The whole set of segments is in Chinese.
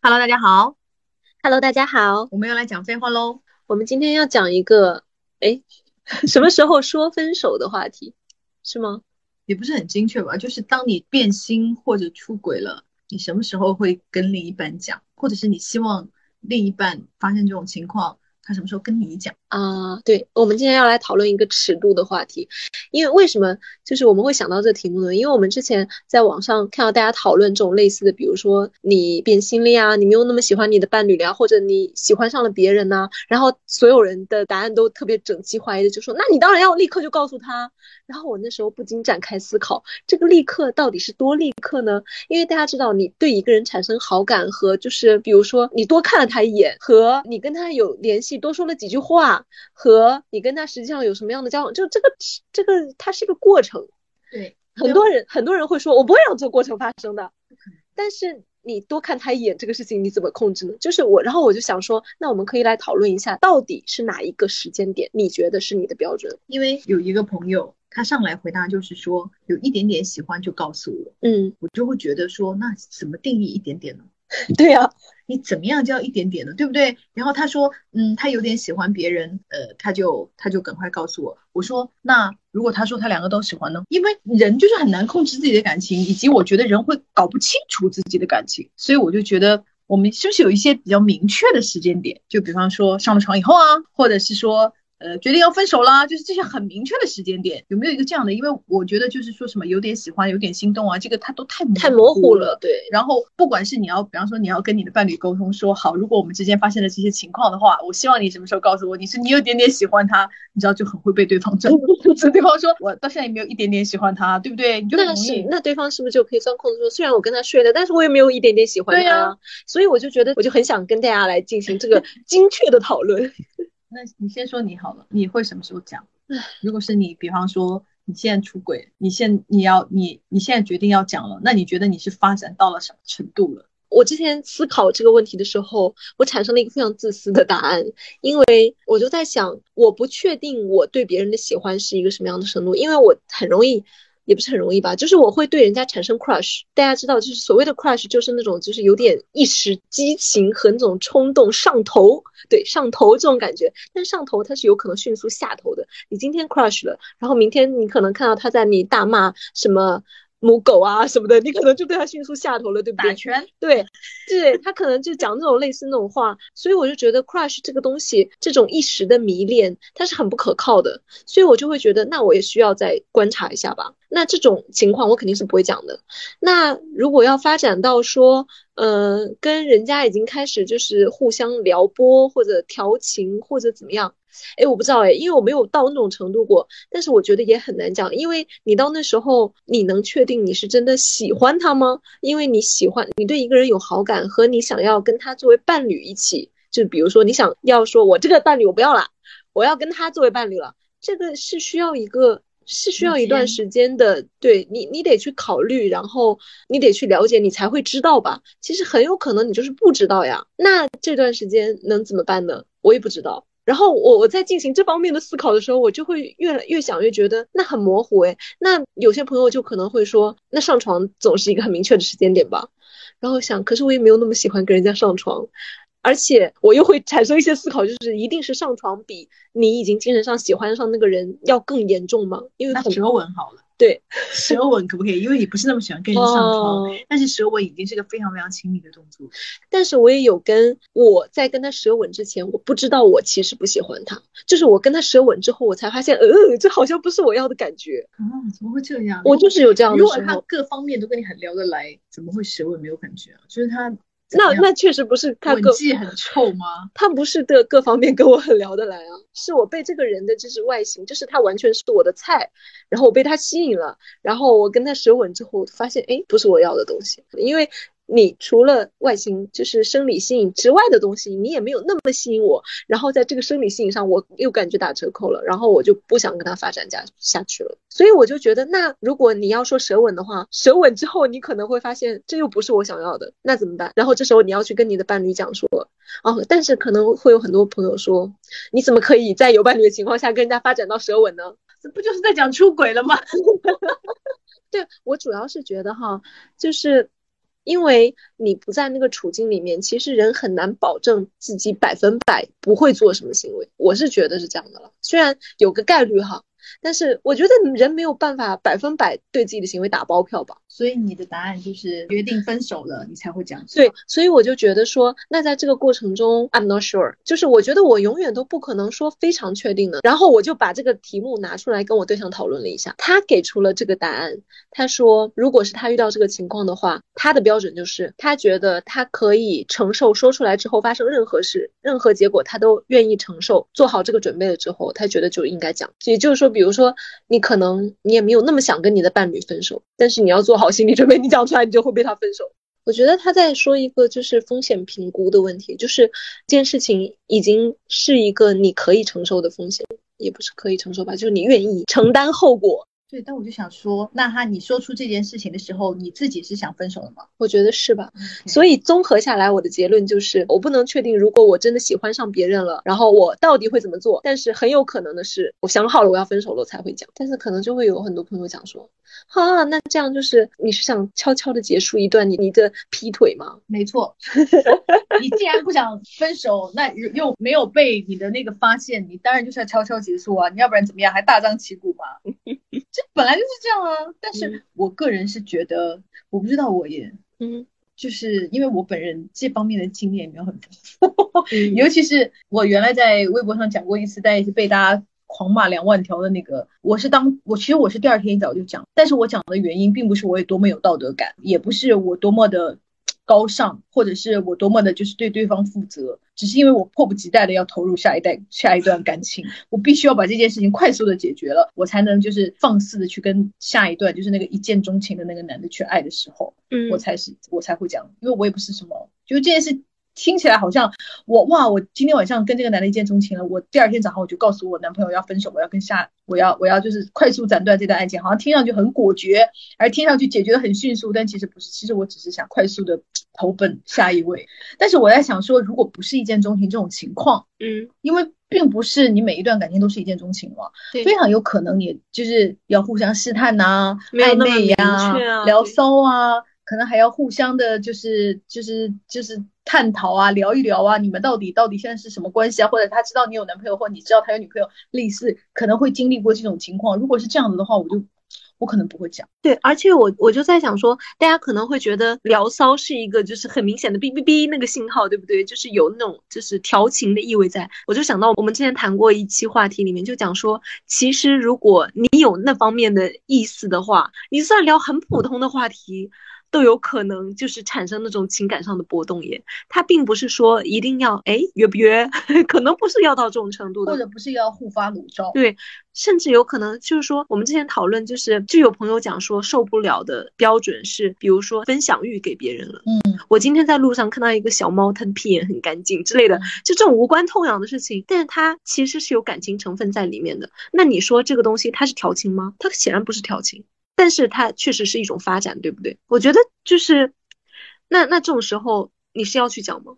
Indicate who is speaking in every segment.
Speaker 1: Hello，大家好。
Speaker 2: Hello，大家好，
Speaker 1: 我们要来讲废话喽。
Speaker 2: 我们今天要讲一个，哎，什么时候说分手的话题，是吗？
Speaker 1: 也不是很精确吧，就是当你变心或者出轨了，你什么时候会跟另一半讲，或者是你希望另一半发现这种情况，他什么时候跟你讲？
Speaker 2: 啊，对，我们今天要来讨论一个尺度的话题，因为为什么就是我们会想到这题目呢？因为我们之前在网上看到大家讨论这种类似的，比如说你变心了呀，你没有那么喜欢你的伴侣了呀，或者你喜欢上了别人呐、然后所有人的答案都特别整齐划一的就说，那你当然要立刻就告诉他。然后我那时候不禁展开思考，这个立刻到底是多立刻呢？因为大家知道，你对一个人产生好感和就是比如说你多看了他一眼，和你跟他有联系，多说了几句话。和你跟他实际上有什么样的交往，就这个这个它是一个过程。
Speaker 1: 对，
Speaker 2: 很多人很多人会说，我不会让这个过程发生的。但是你多看他一眼，这个事情你怎么控制呢？就是我，然后我就想说，那我们可以来讨论一下，到底是哪一个时间点，你觉得是你的标准？
Speaker 1: 因为有一个朋友，他上来回答就是说，有一点点喜欢就告诉我，
Speaker 2: 嗯，
Speaker 1: 我就会觉得说，那怎么定义一点点呢？
Speaker 2: 对呀、
Speaker 1: 你怎么样就要一点点的？对不对？然后他说，嗯，他有点喜欢别人，呃，他就他就赶快告诉我。我说，那如果他说他两个都喜欢呢？因为人就是很难控制自己的感情，以及我觉得人会搞不清楚自己的感情，所以我就觉得我们是不是有一些比较明确的时间点？就比方说上了床以后啊，或者是说。呃，决定要分手啦，就是这些很明确的时间点，有没有一个这样的？因为我觉得就是说什么有点喜欢，有点心动啊，这个它都太
Speaker 2: 太模糊
Speaker 1: 了。
Speaker 2: 对，
Speaker 1: 然后，不管是你要，比方说你要跟你的伴侣沟通说，好，如果我们之间发现了这些情况的话，我希望你什么时候告诉我，你是你有点点喜欢他，你知道就很会被对方整。是对方说我到现在也没有一点点喜欢他，对不对？你就很
Speaker 2: 那。是那对方是不是就可以钻空子说，虽然我跟他睡了，但是我也没有一点点喜欢他
Speaker 1: 对呀
Speaker 2: 所以我就觉得，我就很想跟大家来进行这个 精确的讨论。
Speaker 1: 那你先说你好了，你会什么时候讲？如果是你，比方说你现在出轨，你现你要你你现在决定要讲了，那你觉得你是发展到了什么程度了？
Speaker 2: 我之前思考这个问题的时候，我产生了一个非常自私的答案，因为我就在想，我不确定我对别人的喜欢是一个什么样的程度，因为我很容易，也不是很容易吧，就是我会对人家产生 crush。大家知道，就是所谓的 crush，就是那种就是有点一时激情和那种冲动上头，对上头这种感觉。但上头它是有可能迅速下头的。你今天 crush 了，然后明天你可能看到他在你大骂什么。母狗啊什么的，你可能就对他迅速下头了，对不对？
Speaker 1: 打拳，
Speaker 2: 对，对他可能就讲这种类似那种话，所以我就觉得 crush 这个东西，这种一时的迷恋，它是很不可靠的，所以我就会觉得，那我也需要再观察一下吧。那这种情况我肯定是不会讲的。那如果要发展到说，呃，跟人家已经开始就是互相撩拨或者调情或者怎么样，哎，我不知道哎，因为我没有到那种程度过，但是我觉得也很难讲，因为你到那时候，你能确定你是真的喜欢他吗？因为你喜欢，你对一个人有好感，和你想要跟他作为伴侣一起，就比如说你想要说，我这个伴侣我不要了，我要跟他作为伴侣了，这个是需要一个。是需要一段时间的，对你，你得去考虑，然后你得去了解，你才会知道吧。其实很有可能你就是不知道呀。那这段时间能怎么办呢？我也不知道。然后我我在进行这方面的思考的时候，我就会越来越想越觉得那很模糊诶。那有些朋友就可能会说，那上床总是一个很明确的时间点吧。然后想，可是我也没有那么喜欢跟人家上床，而且我又会产生一些思考，就是一定是上床比你已经精神上喜欢上那个人要更严重吗？因为很
Speaker 1: 那舌吻好了，
Speaker 2: 对
Speaker 1: 舌吻可不可以？因为你不是那么喜欢跟人上床，
Speaker 2: 哦
Speaker 1: 但是舌吻已经是个非常非常亲密的动作。
Speaker 2: 但是我也有跟我在跟他舌吻之前，我不知道我其实不喜欢他，就是我跟他舌吻之后，我才发现，呃，这好像不是我要的感觉。
Speaker 1: 啊，怎么会这样？
Speaker 2: 我就是有这样的
Speaker 1: 如果他，各方面都跟你很聊得来，怎么会舌吻没有感觉啊？就是他
Speaker 2: 那那确实不是他
Speaker 1: 吻
Speaker 2: 各，
Speaker 1: 技很臭吗？
Speaker 2: 他不是的各方面跟我很聊得来啊，是我被这个人的就是外形，就是他完全是我的菜，然后我被他吸引了，然后我跟他舌吻之后，发现哎，不是我要的东西，因为。你除了外形就是生理吸引之外的东西，你也没有那么吸引我。然后在这个生理吸引上，我又感觉打折扣了，然后我就不想跟他发展下下去了。所以我就觉得，那如果你要说舌吻的话，舌吻之后你可能会发现这又不是我想要的，那怎么办？然后这时候你要去跟你的伴侣讲说，哦，但是可能会有很多朋友说，你怎么可以在有伴侣的情况下跟人家发展到舌吻呢？
Speaker 1: 这不就是在讲出轨了吗？
Speaker 2: 对我主要是觉得哈，就是因为你不在那个处境里面，其实人很难保证自己百分百不会做什么行为。我是觉得是这样的了，虽然有个概率哈。但是我觉得人没有办法百分百对自己的行为打包票吧，
Speaker 1: 所以你的答案就是决定分手了，你才会这样。
Speaker 2: 对，所以我就觉得说，那在这个过程中，I'm not sure，就是我觉得我永远都不可能说非常确定的。然后我就把这个题目拿出来跟我对象讨论了一下，他给出了这个答案。他说，如果是他遇到这个情况的话，他的标准就是他觉得他可以承受说出来之后发生任何事、任何结果，他都愿意承受，做好这个准备了之后，他觉得就应该讲。也就是说，比比如说，你可能你也没有那么想跟你的伴侣分手，但是你要做好心理准备，你讲出来你就会被他分手。我觉得他在说一个就是风险评估的问题，就是这件事情已经是一个你可以承受的风险，也不是可以承受吧，就是你愿意承担后果。
Speaker 1: 对，但我就想说，那他你说出这件事情的时候，你自己是想分手了吗？
Speaker 2: 我觉得是吧。所以综合下来，我的结论就是，我不能确定，如果我真的喜欢上别人了，然后我到底会怎么做。但是很有可能的是，我想好了我要分手了，我才会讲。但是可能就会有很多朋友讲说，啊，那这样就是你是想悄悄的结束一段你你的劈腿吗？
Speaker 1: 没错。你既然不想分手，那又没有被你的那个发现，你当然就是要悄悄结束啊。你要不然怎么样，还大张旗鼓吗？这本来就是这样啊，但是我个人是觉得，我不知道我也，
Speaker 2: 嗯，
Speaker 1: 就是因为我本人这方面的经验没有很丰富，尤其是我原来在微博上讲过一次，但也是被大家狂骂两万条的那个，我是当我其实我是第二天一早就讲，但是我讲的原因并不是我有多么有道德感，也不是我多么的。高尚，或者是我多么的，就是对对方负责，只是因为我迫不及待的要投入下一代下一段感情，我必须要把这件事情快速的解决了，我才能就是放肆的去跟下一段，就是那个一见钟情的那个男的去爱的时候，
Speaker 2: 嗯，
Speaker 1: 我才是我才会讲，因为我也不是什么，就这件事。听起来好像我哇，我今天晚上跟这个男的一见钟情了，我第二天早上我就告诉我男朋友要分手，我要跟下，我要我要就是快速斩断这段爱情，好像听上去很果决，而听上去解决的很迅速，但其实不是，其实我只是想快速的投奔下一位。但是我在想说，如果不是一见钟情这种情况，
Speaker 2: 嗯，
Speaker 1: 因为并不是你每一段感情都是一见钟情嘛，非常有可能你就是要互相试探呐，暧昧呀，聊骚啊。可能还要互相的，就是就是就是探讨啊，聊一聊啊，你们到底到底现在是什么关系啊？或者他知道你有男朋友，或你知道他有女朋友，类似可能会经历过这种情况。如果是这样子的话，我就我可能不会讲。
Speaker 2: 对，而且我我就在想说，大家可能会觉得聊骚是一个就是很明显的哔哔哔那个信号，对不对？就是有那种就是调情的意味在。我就想到我们之前谈过一期话题里面就讲说，其实如果你有那方面的意思的话，你算聊很普通的话题。都有可能就是产生那种情感上的波动耶，他并不是说一定要哎约不约，可能不是要到这种程度的，
Speaker 1: 或者不是要互发裸照，
Speaker 2: 对，甚至有可能就是说我们之前讨论就是就有朋友讲说受不了的标准是，比如说分享欲给别人了，
Speaker 1: 嗯，
Speaker 2: 我今天在路上看到一个小猫，它的屁眼很干净之类的，就这种无关痛痒的事情，但是它其实是有感情成分在里面的，那你说这个东西它是调情吗？它显然不是调情。但是它确实是一种发展，对不对？我觉得就是，那那这种时候你是要去讲吗？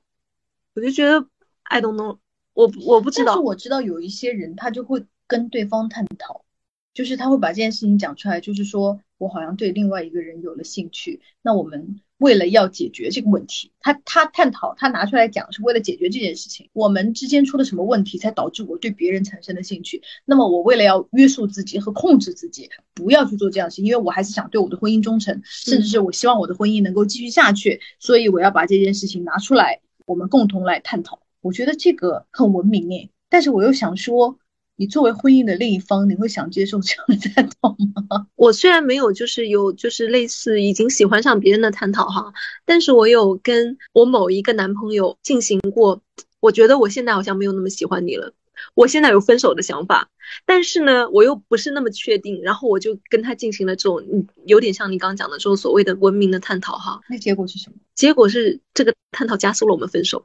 Speaker 2: 我就觉得 I don't know，我我不知道。
Speaker 1: 但是我知道有一些人他就会跟对方探讨，就是他会把这件事情讲出来，就是说我好像对另外一个人有了兴趣，那我们。为了要解决这个问题，他他探讨，他拿出来讲，是为了解决这件事情。我们之间出了什么问题，才导致我对别人产生的兴趣？那么我为了要约束自己和控制自己，不要去做这样的事，因为我还是想对我的婚姻忠诚，甚至是我希望我的婚姻能够继续下去，所以我要把这件事情拿出来，我们共同来探讨。我觉得这个很文明诶，但是我又想说。你作为婚姻的另一方，你会想接受这样的探讨吗？
Speaker 2: 我虽然没有，就是有，就是类似已经喜欢上别人的探讨哈，但是我有跟我某一个男朋友进行过。我觉得我现在好像没有那么喜欢你了，我现在有分手的想法，但是呢，我又不是那么确定。然后我就跟他进行了这种，嗯，有点像你刚刚讲的这种所谓的文明的探讨哈。
Speaker 1: 那结果是什么？
Speaker 2: 结果是这个探讨加速了我们分手。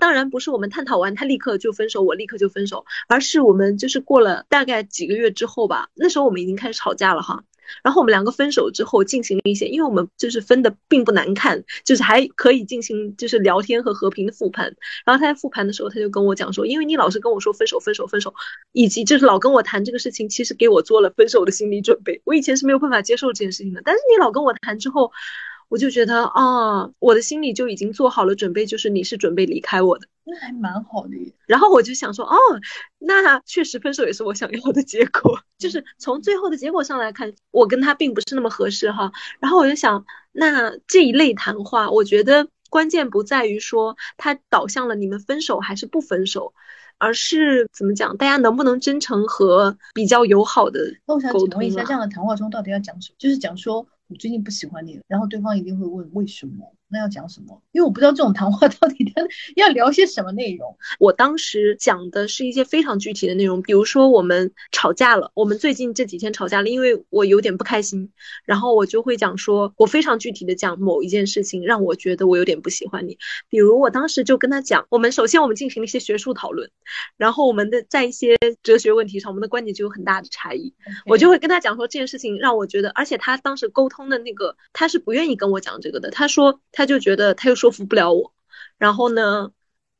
Speaker 2: 当然不是我们探讨完他立刻就分手，我立刻就分手，而是我们就是过了大概几个月之后吧，那时候我们已经开始吵架了哈。然后我们两个分手之后进行了一些，因为我们就是分的并不难看，就是还可以进行就是聊天和和平的复盘。然后他在复盘的时候，他就跟我讲说，因为你老是跟我说分手分手分手，以及就是老跟我谈这个事情，其实给我做了分手的心理准备。我以前是没有办法接受这件事情的，但是你老跟我谈之后。我就觉得啊，我的心里就已经做好了准备，就是你是准备离开我的。
Speaker 1: 那还蛮好的耶。
Speaker 2: 然后我就想说，哦，那确实分手也是我想要的结果。就是从最后的结果上来看，我跟他并不是那么合适哈。然后我就想，那这一类谈话，我觉得关键不在于说他导向了你们分手还是不分手，而是怎么讲，大家能不能真诚和比较友好的
Speaker 1: 那我想请问一下，这
Speaker 2: 啊。
Speaker 1: 样的谈话中到底要讲什么？就是讲说我最近不喜欢你，然后对方一定会问为什么？那要讲什么？因为我不知道这种谈话 到底要要聊些什么内容。
Speaker 2: 我当时讲的是一些非常具体的内容，比如说我们吵架了，我们最近这几天吵架了，因为我有点不开心，然后我就会讲说，我非常具体的讲某一件事情让我觉得我有点不喜欢你，比如我当时就跟他讲，我们首先我们进行了一些学术讨论，然后我们的在一些哲学问题上，我们的观点就有很大的差异，我就会跟他讲说这件事情让我觉得，而且他当时沟通的那个他是不愿意跟我讲这个的，他说他就觉得他又说服不了我，然后呢，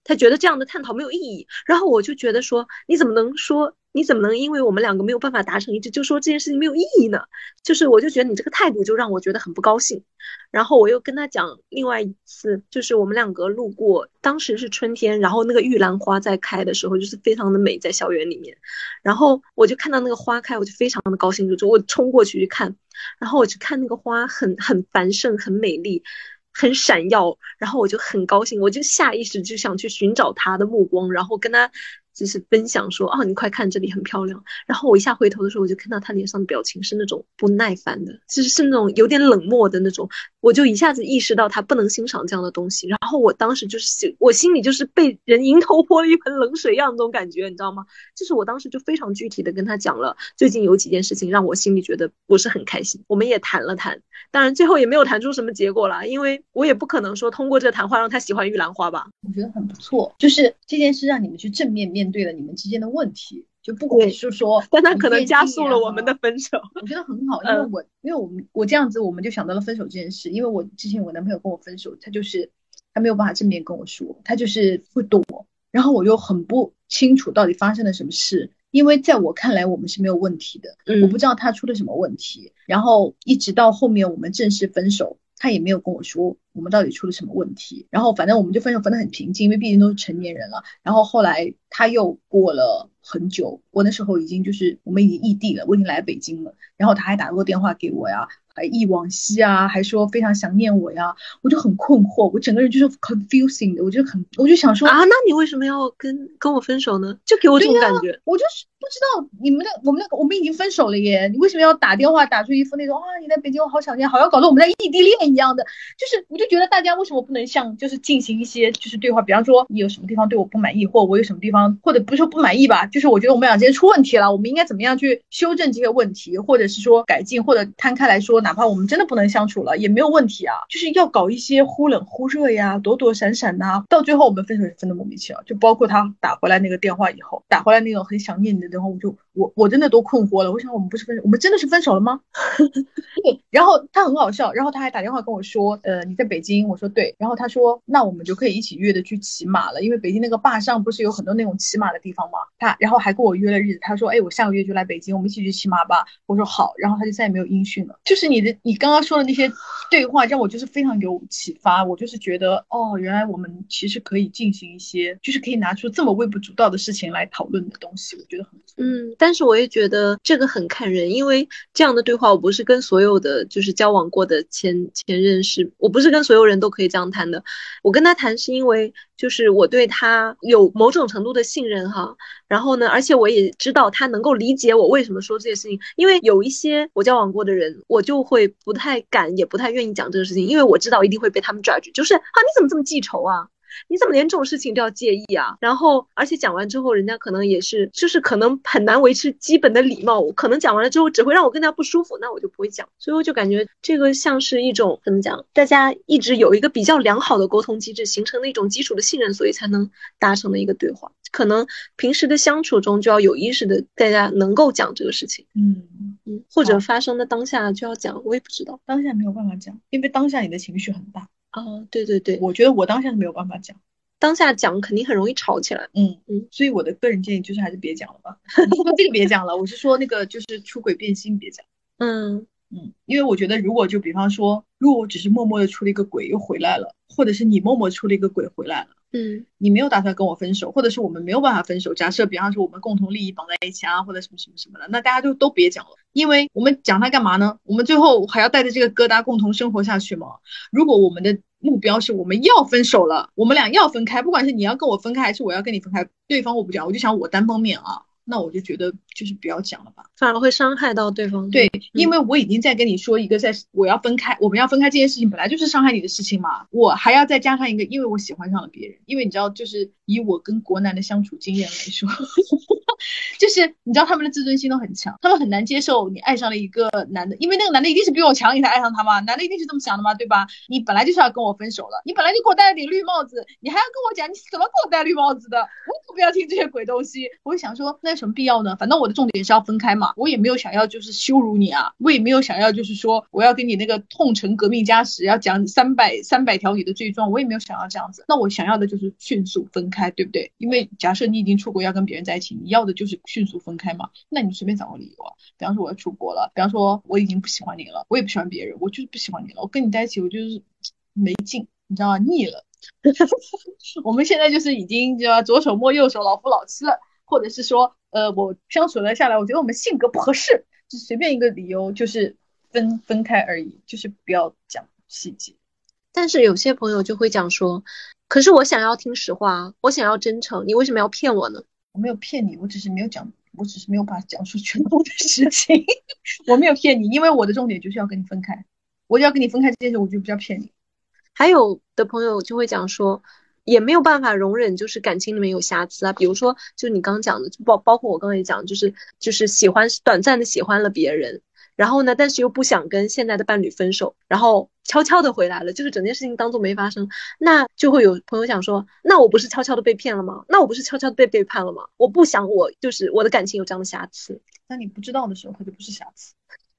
Speaker 2: 他觉得这样的探讨没有意义，然后我就觉得说你怎么能说你怎么能因为我们两个没有办法达成一致，就说这件事情没有意义呢？就是我就觉得你这个态度就让我觉得很不高兴，然后我又跟他讲另外一次，就是我们两个路过，当时是春天，然后那个玉兰花在开的时候，就是非常的美，在校园里面。然后我就看到那个花开，我就非常的高兴，就就我冲过去去看，然后我去看那个花很很繁盛，很美丽，很闪耀，然后我就很高兴，我就下意识就想去寻找他的目光，然后跟他就是分享说，哦，你快看这里很漂亮。然后我一下回头的时候，我就看到他脸上的表情是那种不耐烦的，就是是那种有点冷漠的那种，我就一下子意识到他不能欣赏这样的东西。然后我当时就是心我心里就是被人迎头泼了一盆冷水一样那种感觉，你知道吗？就是我当时就非常具体的跟他讲了最近有几件事情让我心里觉得不是很开心，我们也谈了谈，当然最后也没有谈出什么结果啦，因为我也不可能说通过这个谈话让他喜欢玉兰花吧。
Speaker 1: 我觉得很不错，就是这件事让你们去正面面对了你们之间的问题，就不管
Speaker 2: 对
Speaker 1: 是说，
Speaker 2: 但他可能加速了我们的。分手。
Speaker 1: 我觉得很好，因为
Speaker 2: 嗯
Speaker 1: 我、因为我们我这样子，我们就想到了分手这件事。因为我之前我男朋友跟我分手，他就是他没有办法正面跟我说，他就是会躲，然后我又很不清楚到底发生了什么事。因为在我看来，我们是没有问题的，
Speaker 2: 嗯
Speaker 1: 我不知道他出了什么问题。然后一直到后面我们正式分手，他也没有跟我说我们到底出了什么问题。然后反正我们就分手分得很平静，因为毕竟都是成年人了。然后后来他又过了很久，我那时候已经就是我们已经异地了，我已经来北京了。然后他还打过电话给我呀，忆往昔啊，还说非常想念我呀，我就很困惑，我整个人就是 confusing 的，我就很我就想说
Speaker 2: 啊，那你为什么要跟跟我分手呢？就给我这种感觉。
Speaker 1: 我就是不知道你们的我们那个我们已经分手了耶，你为什么要打电话打出一副那种啊你在北京我好想念，好像搞得我们在异地恋一样的，就是我就觉得大家为什么不能像就是进行一些就是对话，比方说你有什么地方对我不满意，或我有什么地方或者不是说不满意吧，就是我觉得我们俩之间出问题了，我们应该怎么样去修正这些问题，或者是说改进，或者摊开来说，哪怕我们真的不能相处了也没有问题啊，就是要搞一些忽冷忽热呀，躲躲闪闪呐、到最后我们分手也分的莫名其妙，就包括他打回来那个电话以后，打回来那种很想念你的电话，我就我我真的都困惑了，我想我们不是分手，我们真的是分手了吗？对，然后他很好笑，然后他还打电话跟我说，呃，你在北京，我说对，然后他说那我们就可以一起约着去骑马了，因为北京那个坝上不是有很多那种骑马的地方嘛，他然后还跟我约了日子，他说，哎，我下个月就来北京，我们一起去骑马吧，我说好，然后他就再也没有音讯了。就是你的你刚刚说的那些对话，让我就是非常有启发，我就是觉得哦，原来我们其实可以进行一些，就是可以拿出这么微不足道的事情来讨论的东西，我觉得很。
Speaker 2: 嗯，但是我也觉得这个很看人，因为这样的对话，我不是跟所有的就是交往过的前前任是，我不是跟所有人都可以这样谈的。我跟他谈是因为就是我对他有某种程度的信任哈，然后呢，而且我也知道他能够理解我为什么说这些事情，因为有一些我交往过的人，我就会不太敢，也不太愿意讲这个事情，因为我知道一定会被他们 judge，就是啊，你怎么这么记仇啊？你怎么连这种事情都要介意啊？然后，而且讲完之后，人家可能也是，就是可能很难维持基本的礼貌。我可能讲完了之后，只会让我更加不舒服，那我就不会讲。所以我就感觉这个像是一种怎么讲，大家一直有一个比较良好的沟通机制，形成的一种基础的信任，所以才能达成的一个对话。可能平时的相处中就要有意识的，大家能够讲这个事情，
Speaker 1: 嗯，
Speaker 2: 嗯，或者发生的当下就要讲，我也不知道。
Speaker 1: 当下没有办法讲，因为当下你的情绪很大，
Speaker 2: 哦，对对对，
Speaker 1: 我觉得我当下是没有办法讲。
Speaker 2: 当下讲肯定很容易吵起来。
Speaker 1: 嗯
Speaker 2: 嗯，
Speaker 1: 所以我的个人建议就是还是别讲了吧。这个别讲了，我是说那个就是出轨变心别讲。
Speaker 2: 嗯，
Speaker 1: 嗯，因为我觉得如果就比方说，如果我只是默默的出了一个轨又回来了，或者是你默默出了一个轨回来了。
Speaker 2: 嗯，
Speaker 1: 你没有打算跟我分手，或者是我们没有办法分手。假设比方说我们共同利益绑在一起啊，或者什么什么什么的，那大家就都别讲了，因为我们讲它干嘛呢？我们最后还要带着这个疙瘩共同生活下去吗？如果我们的目标是我们要分手了，我们俩要分开，不管是你要跟我分开，还是我要跟你分开，对方我不讲，我就想我单方面啊。那我就觉得就是不要讲了吧，
Speaker 2: 反而会伤害到对方。
Speaker 1: 对，因为我已经在跟你说一个，在我要分开，我们要分开这件事情本来就是伤害你的事情嘛，我还要再加上一个，因为我喜欢上了别人，因为你知道，就是以我跟国男的相处经验来说。就是你知道他们的自尊心都很强，他们很难接受你爱上了一个男的，因为那个男的一定是比我强，你才爱上他嘛？男的一定是这么想的嘛，对吧？你本来就是要跟我分手了，你本来就给我戴了顶绿帽子，你还要跟我讲你怎么给我戴绿帽子的？我可不要听这些鬼东西。我会想说，那有什么必要呢？反正我的重点是要分开嘛，我也没有想要就是羞辱你啊，我也没有想要就是说我要跟你那个痛陈革命家史，要讲三百三百条你的罪状，我也没有想要这样子。那我想要的就是迅速分开，对不对？因为假设你已经出国要跟别人在一起，你要的就是。迅速分开嘛？那你随便找个理由啊，比方说我要出国了，比方说我已经不喜欢你了，我也不喜欢别人，我就是不喜欢你了。我跟你在一起，我就是没劲，你知道吗？腻了。我们现在就是已经知道左手摸右手，老夫老妻了，或者是说，呃，我相处了下来，我觉得我们性格不合适，就随便一个理由，就是分分开而已，就是不要讲细节。
Speaker 2: 但是有些朋友就会讲说，可是我想要听实话，我想要真诚，你为什么要骗我呢？
Speaker 1: 我没有骗你，我只是没有讲，我只是没有把讲述全部的事情。我没有骗你，因为我的重点就是要跟你分开。我要跟你分开这件事，我就不叫骗你。
Speaker 2: 还有的朋友就会讲说，也没有办法容忍，就是感情里面有瑕疵啊。比如说，就你刚讲的，就包包括我刚才讲，就是就是喜欢短暂的喜欢了别人。然后呢？但是又不想跟现在的伴侣分手，然后悄悄的回来了，就是整件事情当做没发生。那就会有朋友想说，那我不是悄悄的被骗了吗？那我不是悄悄的被背叛了吗？我不想我就是我的感情有这样的瑕疵。
Speaker 1: 那你不知道的时候，它就不是瑕疵，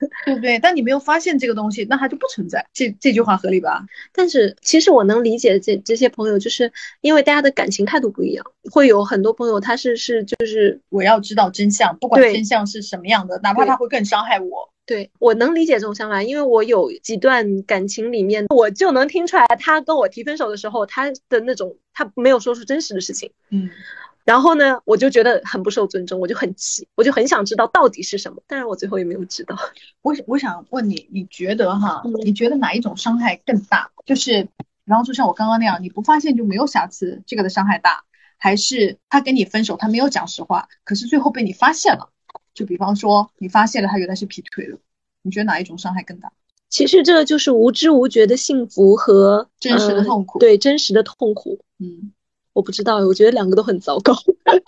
Speaker 1: 对不对？但你没有发现这个东西，那它就不存在。这这句话合理吧？
Speaker 2: 但是其实我能理解这这些朋友，就是因为大家的感情态度不一样，会有很多朋友他是是就是
Speaker 1: 我要知道真相，不管真相是什么样的，哪怕他会更伤害我。
Speaker 2: 对我能理解这种想法，因为我有几段感情里面，我就能听出来，他跟我提分手的时候，他的那种他没有说出真实的事情，
Speaker 1: 嗯，
Speaker 2: 然后呢，我就觉得很不受尊重，我就很气，我就很想知道到底是什么，但是我最后也没有知道。
Speaker 1: 我我想问你，你觉得哈，你觉得哪一种伤害更大？就是比方说像我刚刚那样，你不发现就没有瑕疵，这个的伤害大，还是他跟你分手，他没有讲实话，可是最后被你发现了？就比方说，你发现了他原来是劈腿了，你觉得哪一种伤害更大？
Speaker 2: 其实这就是无知无觉的幸福和
Speaker 1: 真实的痛苦。
Speaker 2: 对，真实的痛苦。
Speaker 1: 嗯，
Speaker 2: 我不知道，我觉得两个都很糟糕。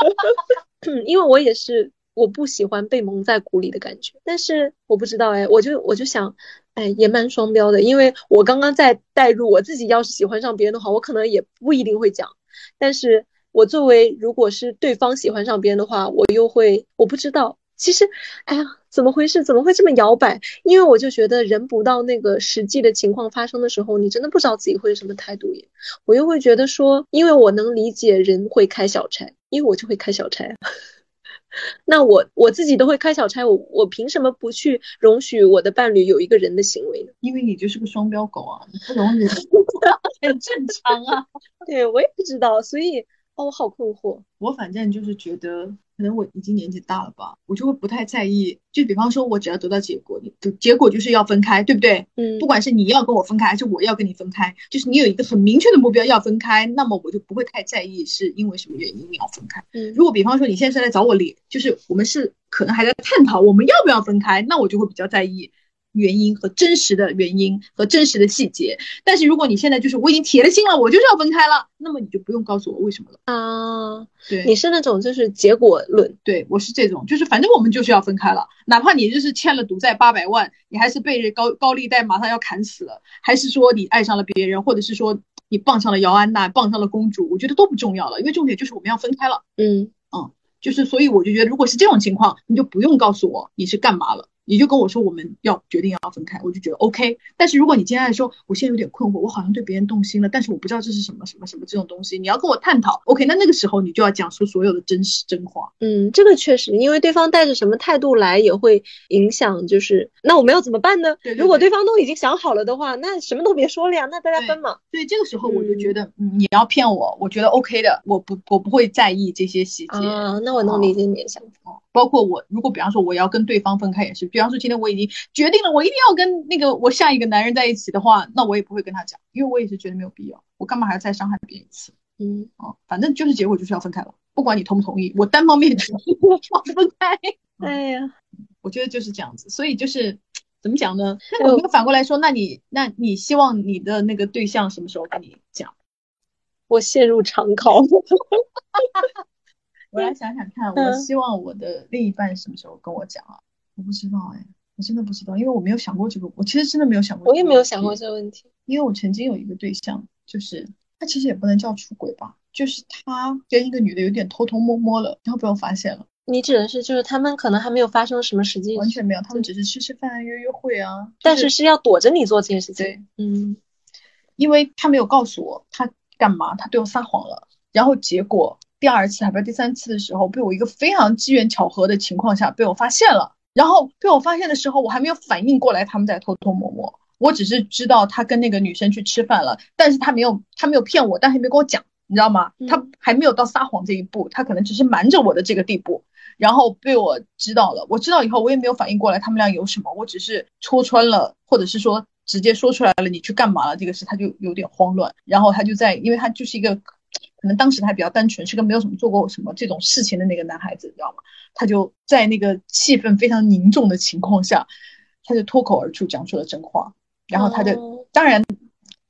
Speaker 2: 嗯，因为我也是，我不喜欢被蒙在鼓里的感觉。但是我不知道，哎，我就我就想，哎，也蛮双标的。因为我刚刚在代入我自己，要是喜欢上别人的话，我可能也不一定会讲。但是我作为如果是对方喜欢上别人的话，我又会，我不知道。其实，哎呀，怎么回事？怎么会这么摇摆？因为我就觉得人不到那个实际的情况发生的时候，你真的不知道自己会是什么态度耶。我又会觉得说，因为我能理解人会开小差，因为我就会开小差。那我我自己都会开小差，我我凭什么不去容许我的伴侣有一个人的行为呢？
Speaker 1: 因为你就是个双标狗啊，你不容忍，很正常啊。
Speaker 2: 对我也不知道，所以哦，我好困惑。
Speaker 1: 我反正就是觉得。可能我已经年纪大了吧，我就会不太在意。就比方说，我只要得到结果，你结果就是要分开，对不对？
Speaker 2: 嗯，
Speaker 1: 不管是你要跟我分开，还是我要跟你分开，就是你有一个很明确的目标要分开，那么我就不会太在意是因为什么原因你要分开。
Speaker 2: 嗯，
Speaker 1: 如果比方说你现在是来找我理，就是我们是可能还在探讨我们要不要分开，那我就会比较在意。原因和真实的原因和真实的细节，但是如果你现在就是我已经铁了心了，我就是要分开了，那么你就不用告诉我为什么了
Speaker 2: 啊。
Speaker 1: 对，
Speaker 2: 你是那种就是结果论，
Speaker 1: 对我是这种，就是反正我们就是要分开了，哪怕你就是欠了赌债八百万，你还是被高高利贷马上要砍死了，还是说你爱上了别人，或者是说你傍上了姚安娜，傍上了公主，我觉得都不重要了，因为重点就是我们要分开了。
Speaker 2: 嗯
Speaker 1: 嗯，就是所以我就觉得，如果是这种情况，你就不用告诉我你是干嘛了。你就跟我说我们要决定要分开，我就觉得 OK。但是如果你接下来说我现在有点困惑，我好像对别人动心了，但是我不知道这是什么什么什么这种东西，你要跟我探讨 OK，那那个时候你就要讲出所有的真实真话。
Speaker 2: 嗯，这个确实，因为对方带着什么态度来也会影响，就是那我们要怎么办呢？
Speaker 1: 对对
Speaker 2: 如果
Speaker 1: 对
Speaker 2: 对方都已经想好了的话，那什么都别说了呀，那大家分嘛。
Speaker 1: 所以这个时候我就觉得，嗯，你要骗我，我觉得 OK 的，我不我不会在意这些细节。
Speaker 2: 啊，那我能理解你的想法。
Speaker 1: 哦，包括我，如果比方说我要跟对方分开也是，比方说今天我已经决定了，我一定要跟那个我下一个男人在一起的话，那我也不会跟他讲，因为我也是觉得没有必要，我干嘛还要再伤害别人一次？
Speaker 2: 嗯，
Speaker 1: 哦，反正就是结果就是要分开了，不管你同不同意，我单方面决定要分开。
Speaker 2: 哎呀，
Speaker 1: 我觉得就是这样子，所以就是怎么讲呢？那
Speaker 2: 就
Speaker 1: 我们反过来说，那你那你希望你的那个对象什么时候跟你讲？
Speaker 2: 我陷入长考。
Speaker 1: 我来想想看，
Speaker 2: 嗯
Speaker 1: 我希望我的另一半什么时候跟我讲啊？我不知道哎，我真的不知道，因为我没有想过这个，我其实真的没有想过，
Speaker 2: 我也没有想过，这个问题。
Speaker 1: 因为我曾经有一个对象，就是他其实也不能叫出轨吧，就是他跟一个女的有点偷偷摸摸了，然后被我发现了，
Speaker 2: 你指的是就是他们可能还没有发生什么实际，
Speaker 1: 完全没有，他们只是吃吃饭啊、约约会啊，
Speaker 2: 但
Speaker 1: 就是
Speaker 2: 是要躲着你做这件事
Speaker 1: 对
Speaker 2: 情。嗯，
Speaker 1: 因为他没有告诉我他干嘛，他对我撒谎了，然后结果第二次还不是第三次的时候，被我一个非常机缘巧合的情况下被我发现了，然后被我发现的时候，我还没有反应过来他们在偷偷摸摸，我只是知道他跟那个女生去吃饭了，但是他没有他没有骗我，但是没跟我讲，你知道吗？
Speaker 2: 嗯。
Speaker 1: 他还没有到撒谎这一步，他可能只是瞒着我的这个地步。然后被我知道了，我知道以后我也没有反应过来他们俩有什么，我只是戳穿了，或者是说直接说出来了，你去干嘛了？这个事，他就有点慌乱，然后他就在，因为他就是一个可能当时他还比较单纯，是个没有什么做过什么这种事情的那个男孩子，你知道吗？他就在那个气氛非常凝重的情况下，他就脱口而出讲出了真话，然后他就、
Speaker 2: 哦
Speaker 1: 当然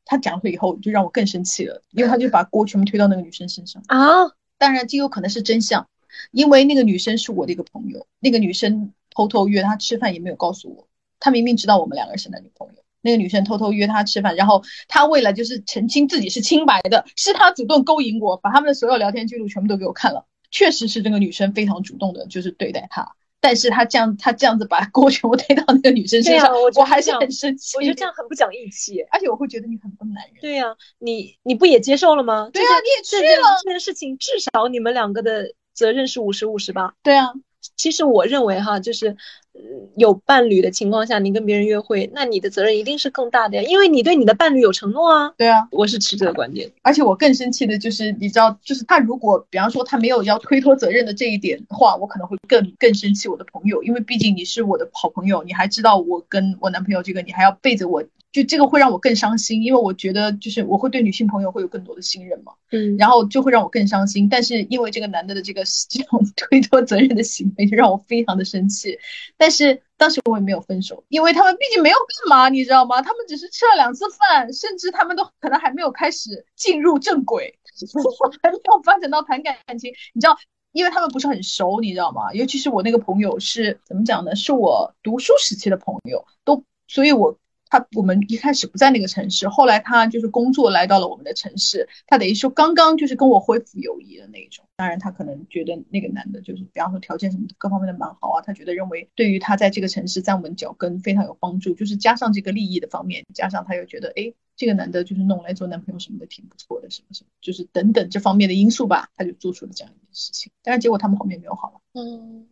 Speaker 1: 他讲出以后就让我更生气了，因为他就把锅全部推到那个女生身上。
Speaker 2: 啊，
Speaker 1: 当然，这有可能是真相，因为那个女生是我的一个朋友，那个女生偷偷约他吃饭也没有告诉我，他明明知道我们两个人是男女朋友。那个女生偷偷约他吃饭，然后他为了就是澄清自己是清白的，是他主动勾引我，把他们的所有聊天记录全部都给我看了。确实是这个女生非常主动的，就是对待他，但是他这样他这样子把锅全部推到那个女生身上，
Speaker 2: 我
Speaker 1: 我还是很生气。
Speaker 2: 我觉得这样很不讲义气。
Speaker 1: 而且我会觉得你很不男人。
Speaker 2: 对呀、你你不也接受了吗？
Speaker 1: 对啊你也去了
Speaker 2: 这件事情，至少你们两个的责任是五十五十吧。
Speaker 1: 对啊，
Speaker 2: 其实我认为哈，就是，嗯，有伴侣的情况下，你跟别人约会，那你的责任一定是更大的呀，因为你对你的伴侣有承诺啊。
Speaker 1: 对啊，
Speaker 2: 我是持这个观点。
Speaker 1: 而且我更生气的就是，你知道，就是他如果比方说他没有要推脱责任的这一点的话，我可能会更更生气我的朋友，因为毕竟你是我的好朋友，你还知道我跟我男朋友这个，你还要背着我，就这个会让我更伤心，因为我觉得就是我会对女性朋友会有更多的信任嘛，
Speaker 2: 嗯，
Speaker 1: 然后就会让我更伤心。但是因为这个男的的这个 这种推脱责任的行为，就让我非常的生气。但是当时我也没有分手，因为他们毕竟没有干嘛，你知道吗？他们只是吃了两次饭，甚至他们都可能还没有开始进入正轨，还没有发展到谈感情。你知道，因为他们不是很熟，你知道吗？尤其是我那个朋友是怎么讲呢？是我读书时期的朋友，都所以我。他我们一开始不在那个城市，后来他就是工作来到了我们的城市，他等于说刚刚就是跟我恢复友谊的那一种。当然，他可能觉得那个男的就是，比方说条件什么各方面的蛮好啊，他觉得认为对于他在这个城市站稳脚跟非常有帮助，就是加上这个利益的方面，加上他又觉得，哎，这个男的就是弄来做男朋友什么的挺不错的，什么什么，就是等等这方面的因素吧，他就做出了这样一件事情。但是结果他们后面没有好了。
Speaker 2: 嗯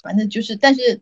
Speaker 1: 反正就是，但是，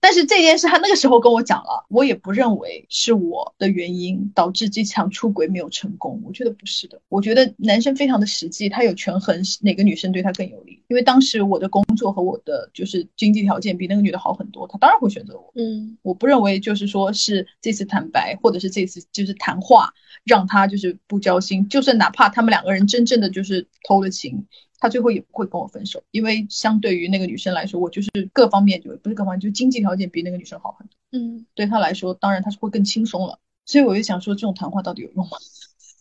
Speaker 1: 但是这件事他那个时候跟我讲了，我也不认为是我的原因导致这场出轨没有成功，我觉得不是的。我觉得男生非常的实际，他有权衡哪个女生对他更有利。因为当时我的工作和我的就是经济条件比那个女的好很多，他当然会选择我。
Speaker 2: 嗯
Speaker 1: 我不认为就是说是这次坦白，或者是这次就是谈话让他就是不交心，就算哪怕他们两个人真正的就是偷了情，他最后也不会跟我分手，因为相对于那个女生来说，我就是各方面就不是各方面，就经济条件比那个女生好很多，
Speaker 2: 嗯，
Speaker 1: 对他来说，当然他是会更轻松了。所以我就想说，这种谈话到底有用吗？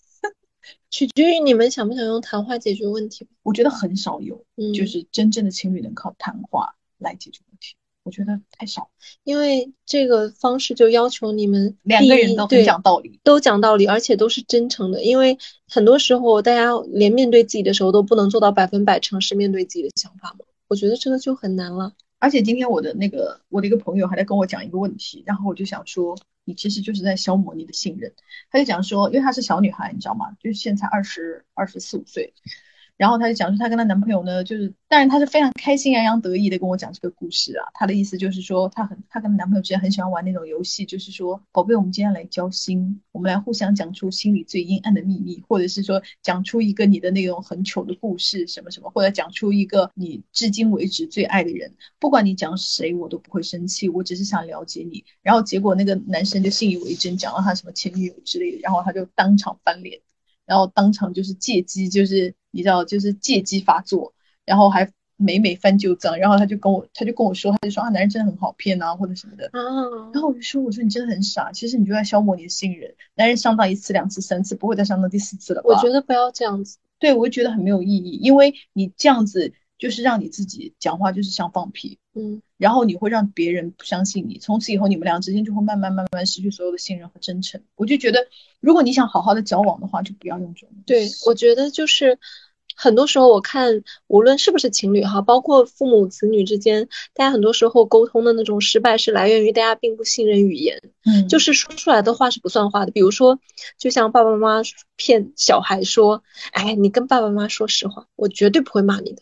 Speaker 2: 取决于你们想不想用谈话解决问题。
Speaker 1: 我觉得很少有，
Speaker 2: 嗯，
Speaker 1: 就是真正的情侣能靠谈话来解决问题，我觉得太少。
Speaker 2: 因为这个方式就要求你们
Speaker 1: 两个人都很讲道理，
Speaker 2: 都讲道理，而且都是真诚的。因为很多时候大家连面对自己的时候都不能做到百分百诚实面对自己的想法嘛，我觉得这个就很难了。
Speaker 1: 而且今天我的那个我的一个朋友还在跟我讲一个问题，然后我就想说，你其实就是在消磨你的信任。他就讲说，因为她是小女孩，你知道吗？就是现在二十二十四五岁。然后她就讲说，她跟她男朋友呢，就是，当然她是非常开心洋洋得意的跟我讲这个故事啊。她的意思就是说，她很，她跟男朋友之间很喜欢玩那种游戏，就是说，宝贝，我们今天来交心，我们来互相讲出心里最阴暗的秘密，或者是说，讲出一个你的那种很糗的故事，什么什么，或者讲出一个你至今为止最爱的人，不管你讲谁，我都不会生气，我只是想了解你。然后结果那个男生就信以为真，讲到他什么前女友之类的，然后他就当场翻脸，然后当场就是借机就是。你知道，就是借机发作，然后还每每翻旧账，然后他就跟我，他就跟我说，他就说啊，男人真的很好骗啊，或者什么的。啊。然后我就说，我说你真的很傻，其实你就在消磨你的信任。男人上当一次、两次、三次，不会再上当第四次了吧？
Speaker 2: 我觉得不要这样子。
Speaker 1: 对，我就觉得很没有意义，因为你这样子就是让你自己讲话就是像放屁。嗯。然后你会让别人不相信你，从此以后你们俩之间就会慢慢慢慢失去所有的信任和真诚。我就觉得，如果你想好好的交往的话，就不要用这种。
Speaker 2: 对，我觉得就是很多时候我看，无论是不是情侣哈，包括父母子女之间，大家很多时候沟通的那种失败是来源于大家并不信任语言，嗯，就是说出来的话是不算话的。比如说，就像爸爸妈妈骗小孩说，哎，你跟爸爸妈妈说实话，我绝对不会骂你的。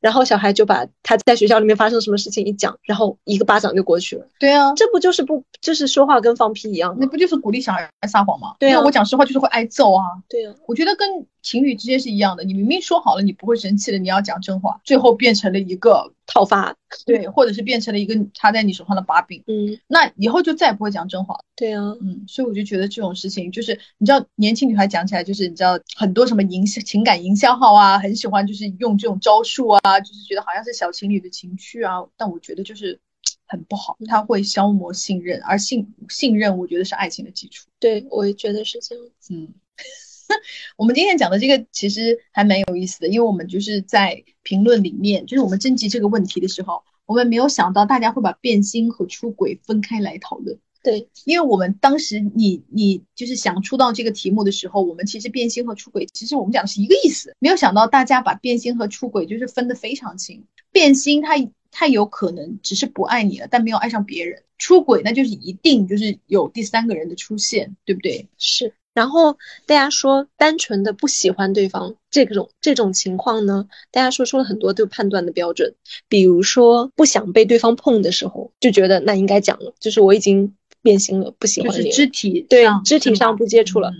Speaker 2: 然后小孩就把他在学校里面发生什么事情一讲，然后一个巴掌就过去了。
Speaker 1: 对啊，
Speaker 2: 这不就是不就是说话跟放屁一样？
Speaker 1: 那不就是鼓励小孩撒谎吗？
Speaker 2: 对
Speaker 1: 啊，我讲实话就是会挨揍啊。
Speaker 2: 对啊，
Speaker 1: 我觉得跟情侣之间是一样的，你明明说好了你不会生气的，你要讲真话，最后变成了一个。
Speaker 2: 讨伐，
Speaker 1: 对，或者是变成了一个插在你手上的把柄，嗯，那以后就再也不会讲真话
Speaker 2: 对啊，
Speaker 1: 嗯，所以我就觉得这种事情就是，你知道，年轻女孩讲起来就是你知道很多什么营情感营销号啊，很喜欢就是用这种招数啊，就是觉得好像是小情侣的情趣啊，但我觉得就是很不好，它会消磨信任，而信信任我觉得是爱情的基础。
Speaker 2: 对，我也觉得是这样。
Speaker 1: 嗯。我们今天讲的这个其实还蛮有意思的，因为我们就是在评论里面，就是我们征集这个问题的时候，我们没有想到大家会把变心和出轨分开来讨论。
Speaker 2: 对，
Speaker 1: 因为我们当时你你就是想出到这个题目的时候，我们其实变心和出轨其实我们讲的是一个意思，没有想到大家把变心和出轨就是分得非常清。变心他他有可能只是不爱你了，但没有爱上别人；出轨那就是一定就是有第三个人的出现，对不对？
Speaker 2: 是。然后大家说，单纯的不喜欢对方这种这种情况呢，大家说出了很多对判断的标准，比如说不想被对方碰的时候，就觉得那应该讲了，就是我已经变心了，不喜欢你，
Speaker 1: 肢体
Speaker 2: 对肢体上不接触了。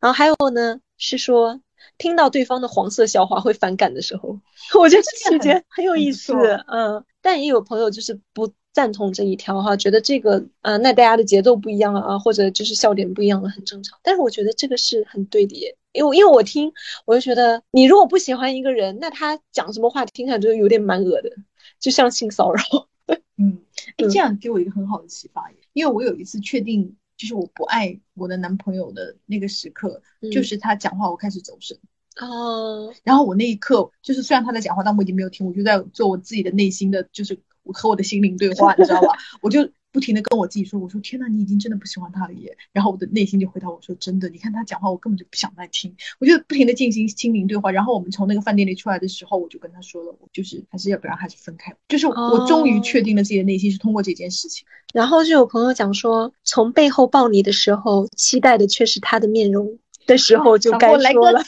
Speaker 2: 然后还有呢，是说听到对方的黄色笑话会反感的时候，我觉得这期间很有意思，嗯，但也有朋友就是不。赞同这一条哈，觉得这个呃，那大家的节奏不一样啊，或者就是笑点不一样了，很正常。但是我觉得这个是很对的，耶，因为因为我听，我就觉得你如果不喜欢一个人，那他讲什么话听起来就有点蛮恶的，就像性骚扰。
Speaker 1: 嗯，哎，这样给我一个很好的启发，因为我有一次确定就是我不爱我的男朋友的那个时刻，就是他讲话我开始走神。哦。然后我那一刻就是虽然他在讲话，但我已经没有听，我就在做我自己的内心的就是。我和我的心灵对话，你知道吧？我就不停的跟我自己说，我说天呐，你已经真的不喜欢他了耶。然后我的内心就回答我说，真的，你看他讲话，我根本就不想再听。我就不停的进行心灵对话。然后我们从那个饭店里出来的时候，我就跟他说了，我就是还是要不然还是分开。就是我终于确定了自己的内心是通过这件事情。
Speaker 2: 然后就有朋友讲说，从背后抱你的时候，期待的却是他的面容的时候，就该说了。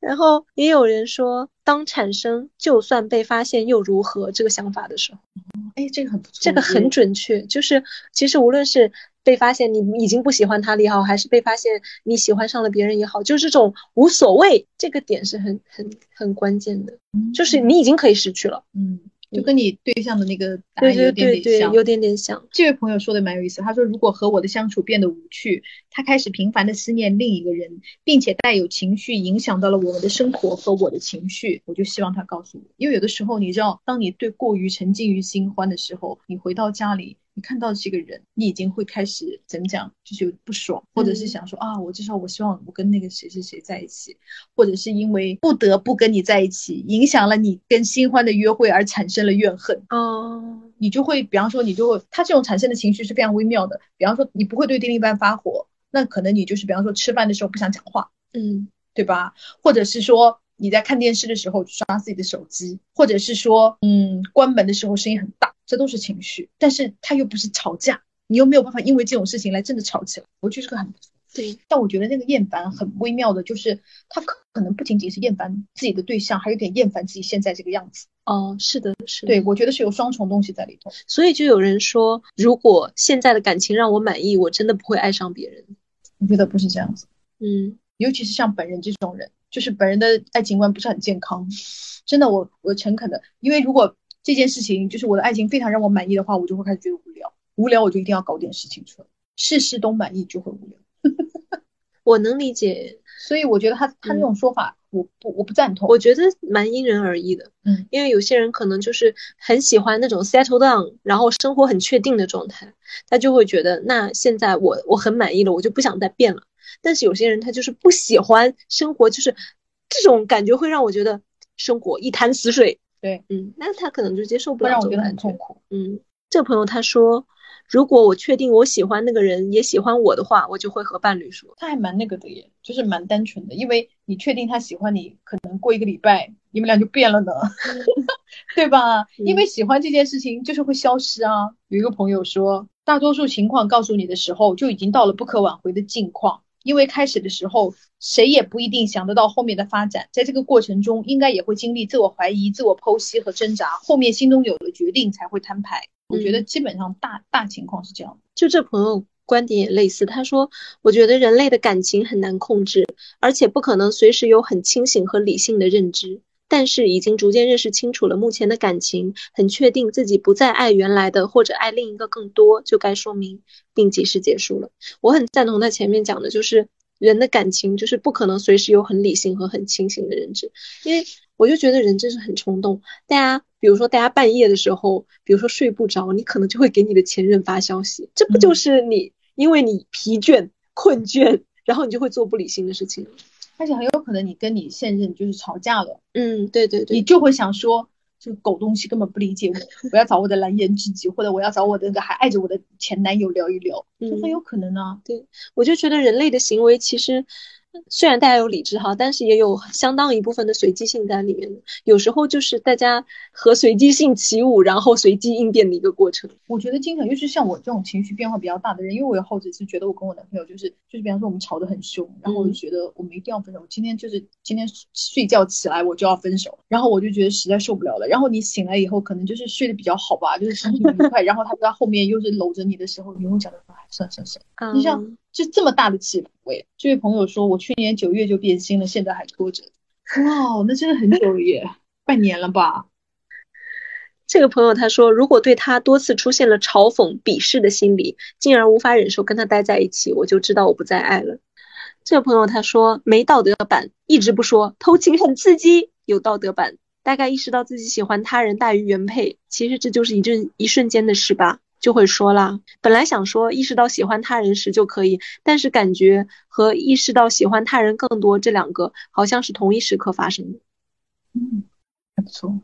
Speaker 2: 然后也有人说，当产生就算被发现又如何这个想法的时候，
Speaker 1: 哎，这个很不错，
Speaker 2: 这个很准确。就是其实无论是被发现你已经不喜欢他了也好，还是被发现你喜欢上了别人也好，就是这种无所谓，这个点是很很很关键的。就是你已经可以失去了，
Speaker 1: 嗯。就跟你对象的那个答案有点点像，
Speaker 2: 有点点像。
Speaker 1: 这位朋友说的蛮有意思，他说如果和我的相处变得无趣，他开始频繁的思念另一个人，并且带有情绪影响到了我们的生活和我的情绪，我就希望他告诉我，因为有的时候你知道，当你对过于沉浸于新欢的时候，你回到家里。你看到这个人，你已经会开始怎么讲，就是有不爽，或者是想说啊，我至少我希望我跟那个谁谁谁在一起，或者是因为不得不跟你在一起，影响了你跟新欢的约会而产生了怨恨哦，你就会，比方说你就会，他这种产生的情绪是非常微妙的，比方说你不会对另一半发火，那可能你就是比方说吃饭的时候不想讲话，嗯，对吧？或者是说。你在看电视的时候刷自己的手机，或者是说，嗯，关门的时候声音很大，这都是情绪。但是它又不是吵架，你又没有办法因为这种事情来真的吵起来。我觉得这个很
Speaker 2: 对。
Speaker 1: 但我觉得那个厌烦很微妙的，就是他可可能不仅仅是厌烦自己的对象，还有点厌烦自己现在这个样子。
Speaker 2: 哦，是的，是的。
Speaker 1: 对，我觉得是有双重东西在里头。
Speaker 2: 所以就有人说，如果现在的感情让我满意，我真的不会爱上别人。
Speaker 1: 我觉得不是这样子。
Speaker 2: 嗯，
Speaker 1: 尤其是像本人这种人。就是本人的爱情观不是很健康，真的，我我诚恳的，因为如果这件事情就是我的爱情非常让我满意的话，我就会开始觉得无聊，无聊我就一定要搞点事情出来，事事都满意就会无聊。
Speaker 2: 我能理解，
Speaker 1: 所以我觉得他他那种说法，我不我不赞同，
Speaker 2: 我觉得蛮因人而异的，
Speaker 1: 嗯，
Speaker 2: 因为有些人可能就是很喜欢那种 settle down，然后生活很确定的状态，他就会觉得那现在我我很满意了，我就不想再变了。但是有些人他就是不喜欢生活，就是这种感觉会让我觉得生活一潭死水。
Speaker 1: 对，
Speaker 2: 嗯，那他可能就接受不了，
Speaker 1: 让我觉得很痛苦。
Speaker 2: 嗯，这个朋友他说，如果我确定我喜欢那个人也喜欢我的话，我就会和伴侣说。
Speaker 1: 他还蛮那个的耶，就是蛮单纯的，因为你确定他喜欢你，可能过一个礼拜你们俩就变了呢，对吧？因为喜欢这件事情就是会消失啊。有一个朋友说，大多数情况告诉你的时候，就已经到了不可挽回的境况。因为开始的时候，谁也不一定想得到后面的发展，在这个过程中，应该也会经历自我怀疑、自我剖析和挣扎，后面心中有了决定才会摊牌。我觉得基本上大大情况是这样。
Speaker 2: 就这朋友观点也类似，他说：“我觉得人类的感情很难控制，而且不可能随时有很清醒和理性的认知。”但是已经逐渐认识清楚了目前的感情，很确定自己不再爱原来的，或者爱另一个更多，就该说明并及时结束了。我很赞同他前面讲的，就是人的感情就是不可能随时有很理性和很清醒的认知，因为我就觉得人真是很冲动。大家比如说大家半夜的时候，比如说睡不着，你可能就会给你的前任发消息，这不就是你因为你疲倦困倦，然后你就会做不理性的事情。
Speaker 1: 而且很有可能你跟你现任就是吵架了，
Speaker 2: 嗯，对对对，
Speaker 1: 你就会想说这个狗东西根本不理解我，我要找我的蓝颜知己，或者我要找我的那个还爱着我的前男友聊一聊，就很有可能啊。
Speaker 2: 对，我就觉得人类的行为其实。虽然大家有理智哈，但是也有相当一部分的随机性在里面的。有时候就是大家和随机性起舞，然后随机应变的一个过程。
Speaker 1: 我觉得经常，尤其是像我这种情绪变化比较大的人，因为我有好几次觉得我跟我男朋友就是就是，比方说我们吵得很凶，然后我就觉得我们一定要分手。今天就是今天睡觉起来我就要分手，然后我就觉得实在受不了了。然后你醒来以后可能就是睡得比较好吧，就是心情愉快。然后他在后面又是搂着你的时候，你会讲的算算算，你像。就这么大的起伏哎！这位朋友说，我去年九月就变心了，现在还拖着。哇，那真的很久了耶，半年了吧？
Speaker 2: 这个朋友他说，如果对他多次出现了嘲讽、鄙视的心理，进而无法忍受跟他待在一起，我就知道我不再爱了。这个朋友他说，没道德版一直不说，偷情很刺激；有道德版，大概意识到自己喜欢他人大于原配，其实这就是一阵一瞬间的事吧。就会说啦，本来想说意识到喜欢他人时就可以，但是感觉和意识到喜欢他人更多这两个好像是同一时刻发生的。
Speaker 1: 嗯，还不错。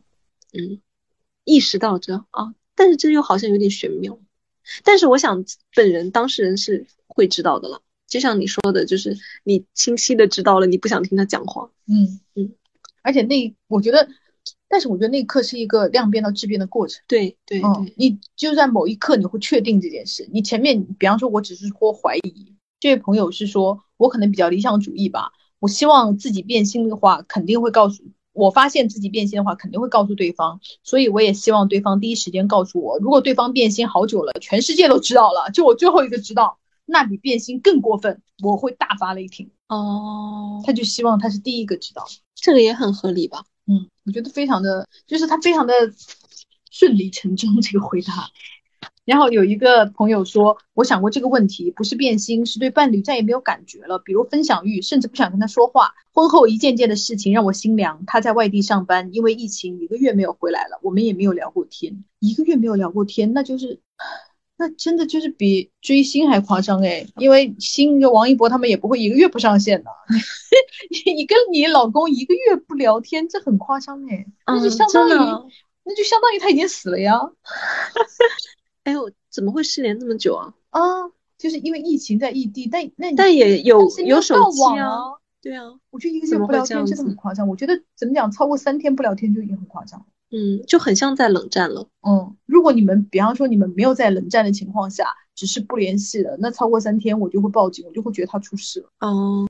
Speaker 2: 嗯，意识到这啊，但是这又好像有点玄妙。但是我想本人当事人是会知道的了，就像你说的，就是你清晰的知道了，你不想听他讲话。
Speaker 1: 嗯
Speaker 2: 嗯，
Speaker 1: 而且那我觉得。但是我觉得那一刻是一个量变到质变的过程。
Speaker 2: 对对对，
Speaker 1: 你就在某一刻你会确定这件事。你前面，比方说，我只是说怀疑。这位朋友是说，我可能比较理想主义吧。我希望自己变心的话，肯定会告诉我；发现自己变心的话，肯定会告诉对方。所以我也希望对方第一时间告诉我。如果对方变心好久了，全世界都知道了，就我最后一个知道，那比变心更过分，我会大发雷霆。
Speaker 2: 哦，
Speaker 1: 他就希望他是第一个知道，
Speaker 2: 这个也很合理吧。
Speaker 1: 嗯，我觉得非常的，就是他非常的顺理成章这个回答。然后有一个朋友说，我想过这个问题，不是变心，是对伴侣再也没有感觉了，比如分享欲，甚至不想跟他说话。婚后一件件的事情让我心凉。他在外地上班，因为疫情一个月没有回来了，我们也没有聊过天，一个月没有聊过天，那就是。那真的就是比追星还夸张哎，因为星就王一博他们也不会一个月不上线的。你跟你老公一个月不聊天，这很夸张哎，那就相当于那就相当于他已经死了呀。
Speaker 2: 哎呦，怎么会失联这么久啊？
Speaker 1: 啊，就是因为疫情在异地，但那
Speaker 2: 但也有有手机
Speaker 1: 啊，
Speaker 2: 对啊，
Speaker 1: 我觉得一个月不聊天真的很夸张。我觉得怎么讲，超过三天不聊天就已经很夸张了。
Speaker 2: 嗯，就很像在冷战了。
Speaker 1: 嗯，如果你们比方说你们没有在冷战的情况下，只是不联系了，那超过三天我就会报警，我就会觉得他出事了。
Speaker 2: 哦，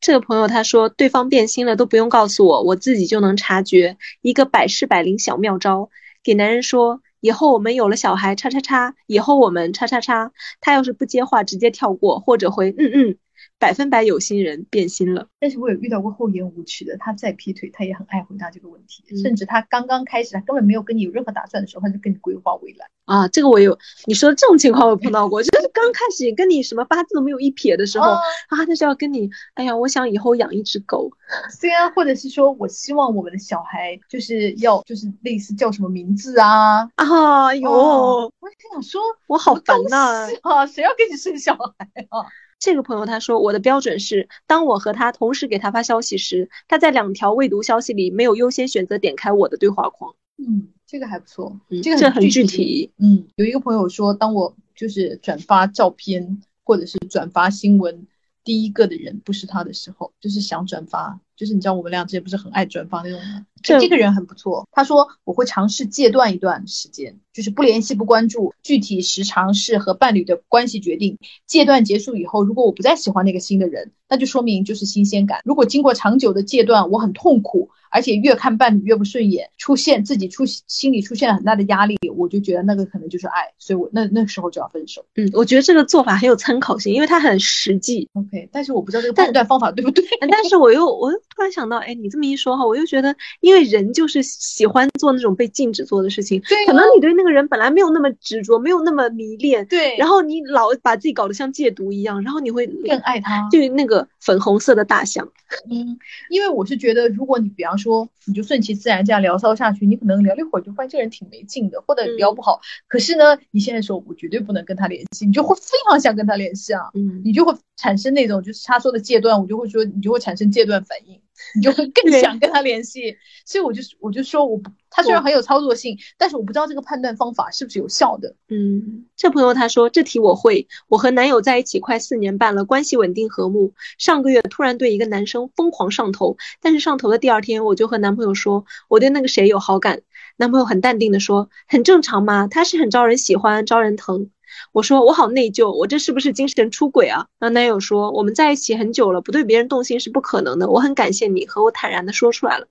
Speaker 2: 这个朋友他说对方变心了都不用告诉我，我自己就能察觉。一个百试百灵小妙招，给男人说以后我们有了小孩，叉叉叉，以后我们叉叉叉，他要是不接话，直接跳过或者回嗯嗯。百分百有心人变心了，
Speaker 1: 但是我有遇到过厚颜无耻的，他再劈腿，他也很爱回答这个问题，甚至他刚刚开始，他根本没有跟你有任何打算的时候，他就跟你规划未来
Speaker 2: 啊。这个我有，你说这种情况我碰到过，就是刚开始跟你什么八字都没有一撇的时候啊，他就要跟你，哎呀，我想以后养一只狗，
Speaker 1: 虽然，或者是说我希望我们的小孩就是要就是类似叫什么名字啊
Speaker 2: 啊哟，
Speaker 1: 我就想说，
Speaker 2: 我好烦呐
Speaker 1: 啊，谁要跟你生小孩啊？
Speaker 2: 这个朋友他说，我的标准是，当我和他同时给他发消息时，他在两条未读消息里没有优先选择点开我的对话框。
Speaker 1: 嗯，这个还不错，
Speaker 2: 这
Speaker 1: 个
Speaker 2: 很
Speaker 1: 具
Speaker 2: 体。
Speaker 1: 嗯，有一个朋友说，当我就是转发照片或者是转发新闻。第一个的人不是他的时候，就是想转发，就是你知道我们俩之前不是很爱转发那种吗？这这个人很不错，他说我会尝试戒断一段时间，就是不联系不关注，具体时长是和伴侣的关系决定。戒断结束以后，如果我不再喜欢那个新的人，那就说明就是新鲜感。如果经过长久的戒断，我很痛苦。而且越看伴侣越不顺眼，出现自己出心里出现了很大的压力，我就觉得那个可能就是爱，所以我那那时候就要分手。
Speaker 2: 嗯，我觉得这个做法很有参考性，因为它很实际。
Speaker 1: OK，但是我不知道这个判断方法对不对。
Speaker 2: 但是我又我又突然想到，哎，你这么一说哈，我又觉得，因为人就是喜欢做那种被禁止做的事情。
Speaker 1: 对。
Speaker 2: 可能你对那个人本来没有那么执着，没有那么迷恋。
Speaker 1: 对。
Speaker 2: 然后你老把自己搞得像戒毒一样，然后你会
Speaker 1: 更爱他。
Speaker 2: 就那个粉红色的大象。
Speaker 1: 嗯，因为我是觉得，如果你比方说，你就顺其自然这样聊骚下去，你可能聊了一会儿就发现这个人挺没劲的，或者聊不好。可是呢，你现在说我绝对不能跟他联系，你就会非常想跟他联系啊，嗯，你就会产生那种就是他说的戒断，我就会说你就会产生戒断反应。你就会更想跟他联系，所以我就我就说，我他虽然很有操作性，但是我不知道这个判断方法是不是有效的。
Speaker 2: 嗯，这朋友他说这题我会，我和男友在一起快四年半了，关系稳定和睦。上个月突然对一个男生疯狂上头，但是上头的第二天我就和男朋友说我对那个谁有好感，男朋友很淡定的说很正常嘛，他是很招人喜欢，招人疼。我说我好内疚，我这是不是精神出轨啊？然后男友说我们在一起很久了，不对别人动心是不可能的。我很感谢你和我坦然的说出来了。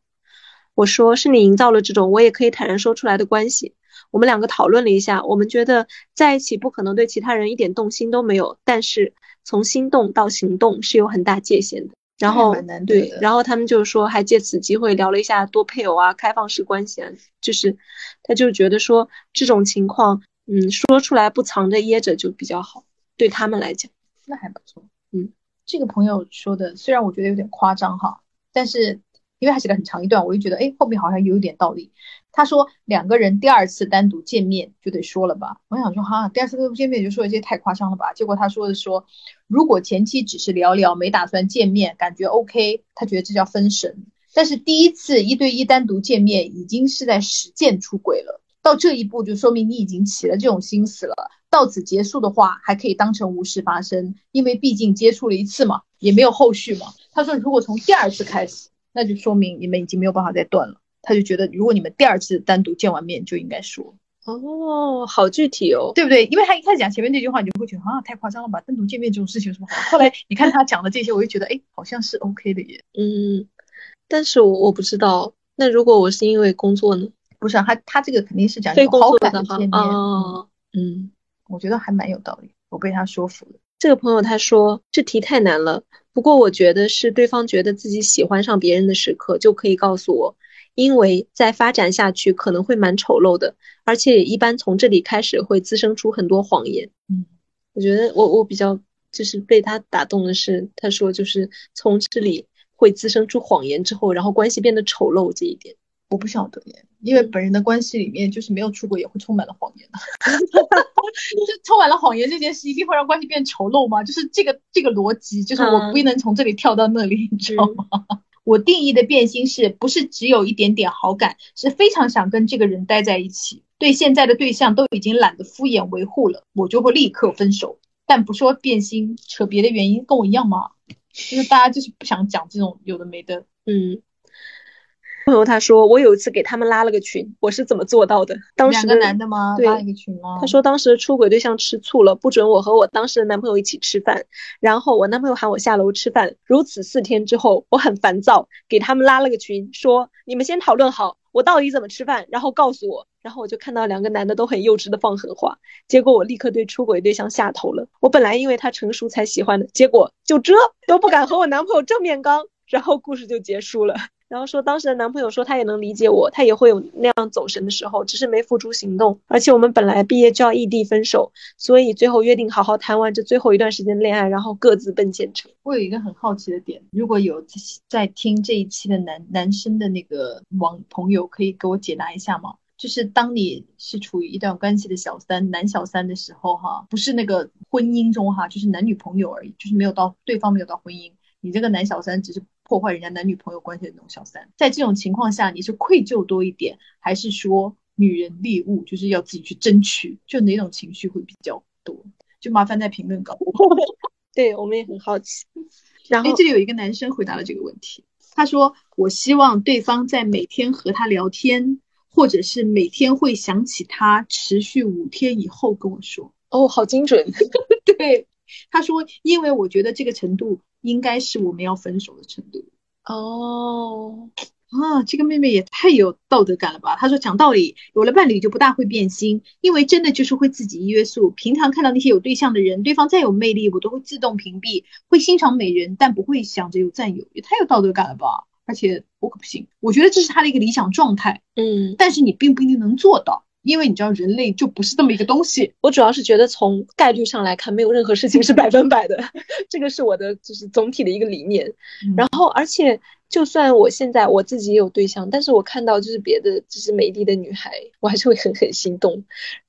Speaker 2: 我说是你营造了这种我也可以坦然说出来的关系。我们两个讨论了一下，我们觉得在一起不可能对其他人一点动心都没有，但是从心动到行动是有很大界限的。然后对，然后他们就是说还借此机会聊了一下多配偶啊、开放式关系啊，就是他就觉得说这种情况。嗯，说出来不藏着掖着就比较好，对他们来讲，
Speaker 1: 那还不错。嗯，这个朋友说的虽然我觉得有点夸张哈，但是因为他写了很长一段，我就觉得哎，后面好像有一点道理。他说两个人第二次单独见面就得说了吧？我想说哈，第二次单独见面就说一些太夸张了吧？结果他说的说，如果前期只是聊聊，没打算见面，感觉 OK，他觉得这叫分神。但是第一次一对一单独见面，已经是在实践出轨了。到这一步，就说明你已经起了这种心思了。到此结束的话，还可以当成无事发生，因为毕竟接触了一次嘛，也没有后续嘛。他说，如果从第二次开始，那就说明你们已经没有办法再断了。他就觉得，如果你们第二次单独见完面，就应该说。
Speaker 2: 哦，好具体哦，
Speaker 1: 对不对？因为他一开始讲前面那句话，你就会觉得啊，太夸张了吧？单独见面这种事情有什么好？后来你看他讲的这些，我就觉得，哎，好像是 OK 的耶。
Speaker 2: 嗯，但是我我不知道，那如果我是因为工作呢？
Speaker 1: 不是他，他这个肯定是讲有好感的见面。
Speaker 2: 哦，
Speaker 1: 嗯，我觉得还蛮有道理，我被他说服了。
Speaker 2: 这个朋友他说这题太难了，不过我觉得是对方觉得自己喜欢上别人的时刻就可以告诉我，因为再发展下去可能会蛮丑陋的，而且一般从这里开始会滋生出很多谎言。
Speaker 1: 嗯，
Speaker 2: 我觉得我我比较就是被他打动的是，他说就是从这里会滋生出谎言之后，然后关系变得丑陋这一点。
Speaker 1: 我不晓得耶，因为本人的关系里面就是没有出轨也会充满了谎言的，就充满了谎言这件事一定会让关系变丑陋吗？就是这个这个逻辑，就是我不能从这里跳到那里，你知道吗？我定义的变心是不是只有一点点好感，是非常想跟这个人待在一起，对现在的对象都已经懒得敷衍维护了，我就会立刻分手。但不说变心，扯别的原因，跟我一样吗？就是大家就是不想讲这种有的没的。
Speaker 2: 嗯。朋友他说，我有一次给他们拉了个群，我是怎么做到的？当时
Speaker 1: 两个男的吗？
Speaker 2: 对
Speaker 1: 拉一个群吗？
Speaker 2: 他说当时出轨对象吃醋了，不准我和我当时的男朋友一起吃饭，然后我男朋友喊我下楼吃饭。如此四天之后，我很烦躁，给他们拉了个群，说你们先讨论好我到底怎么吃饭，然后告诉我。然后我就看到两个男的都很幼稚的放狠话，结果我立刻对出轨对象下头了。我本来因为他成熟才喜欢的，结果就这都不敢和我男朋友正面刚，然后故事就结束了。然后说当时的男朋友说他也能理解我，他也会有那样走神的时候，只是没付诸行动。而且我们本来毕业就要异地分手，所以最后约定好好谈完这最后一段时间恋爱，然后各自奔前程。
Speaker 1: 我有一个很好奇的点，如果有在听这一期的男男生的那个网朋友，可以给我解答一下吗？就是当你是处于一段关系的小三、男小三的时候，哈，不是那个婚姻中哈，就是男女朋友而已，就是没有到对方没有到婚姻，你这个男小三只是。破坏人家男女朋友关系的那种小三，在这种情况下，你是愧疚多一点，还是说女人猎物，就是要自己去争取？就哪种情绪会比较多？就麻烦在评论告诉我。
Speaker 2: 对我们也很好奇。然后，
Speaker 1: 这里有一个男生回答了这个问题，他说：“我希望对方在每天和他聊天，或者是每天会想起他，持续五天以后跟我说。”
Speaker 2: 哦，好精准。
Speaker 1: 对，他说：“因为我觉得这个程度。”应该是我们要分手的程度
Speaker 2: 哦
Speaker 1: 啊！这个妹妹也太有道德感了吧？她说讲道理，有了伴侣就不大会变心，因为真的就是会自己约束。平常看到那些有对象的人，对方再有魅力，我都会自动屏蔽，会欣赏美人，但不会想着有占有，也太有道德感了吧？而且我可不行，我觉得这是他的一个理想状态，
Speaker 2: 嗯，
Speaker 1: 但是你并不一定能做到。因为你知道，人类就不是这么一个东西。
Speaker 2: 我主要是觉得从概率上来看，没有任何事情是百分百的，这个是我的就是总体的一个理念。然后，而且就算我现在我自己也有对象，但是我看到就是别的就是美丽的女孩，我还是会狠狠心动。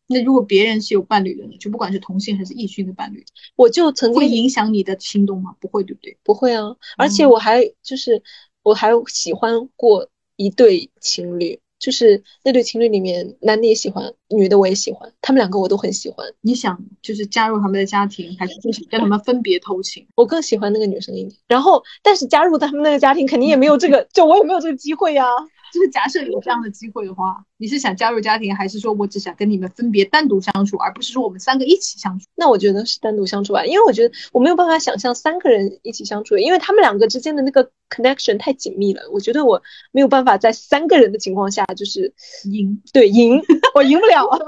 Speaker 1: 那如果别人是有伴侣的呢？就不管是同性还是异性的伴侣，
Speaker 2: 我就曾经
Speaker 1: 会影响你的心动吗？不会，对不对？
Speaker 2: 不会啊。而且我还就是我还喜欢过一对情侣。就是那对情侣里面，男的也喜欢，女的我也喜欢，他们两个我都很喜欢。
Speaker 1: 你想就是加入他们的家庭，还是就是跟他们分别偷情？
Speaker 2: 我更喜欢那个女生一点。然后，但是加入他们那个家庭，肯定也没有这个，就我也没有这个机会呀。
Speaker 1: 就是假设有这样的机会的话，你是想加入家庭，还是说我只想跟你们分别单独相处，而不是说我们三个一起相处？
Speaker 2: 那我觉得是单独相处吧，因为我觉得我没有办法想象三个人一起相处，因为他们两个之间的那个 connection 太紧密了。我觉得我没有办法在三个人的情况下就是
Speaker 1: 赢，
Speaker 2: 对赢，我赢不了啊，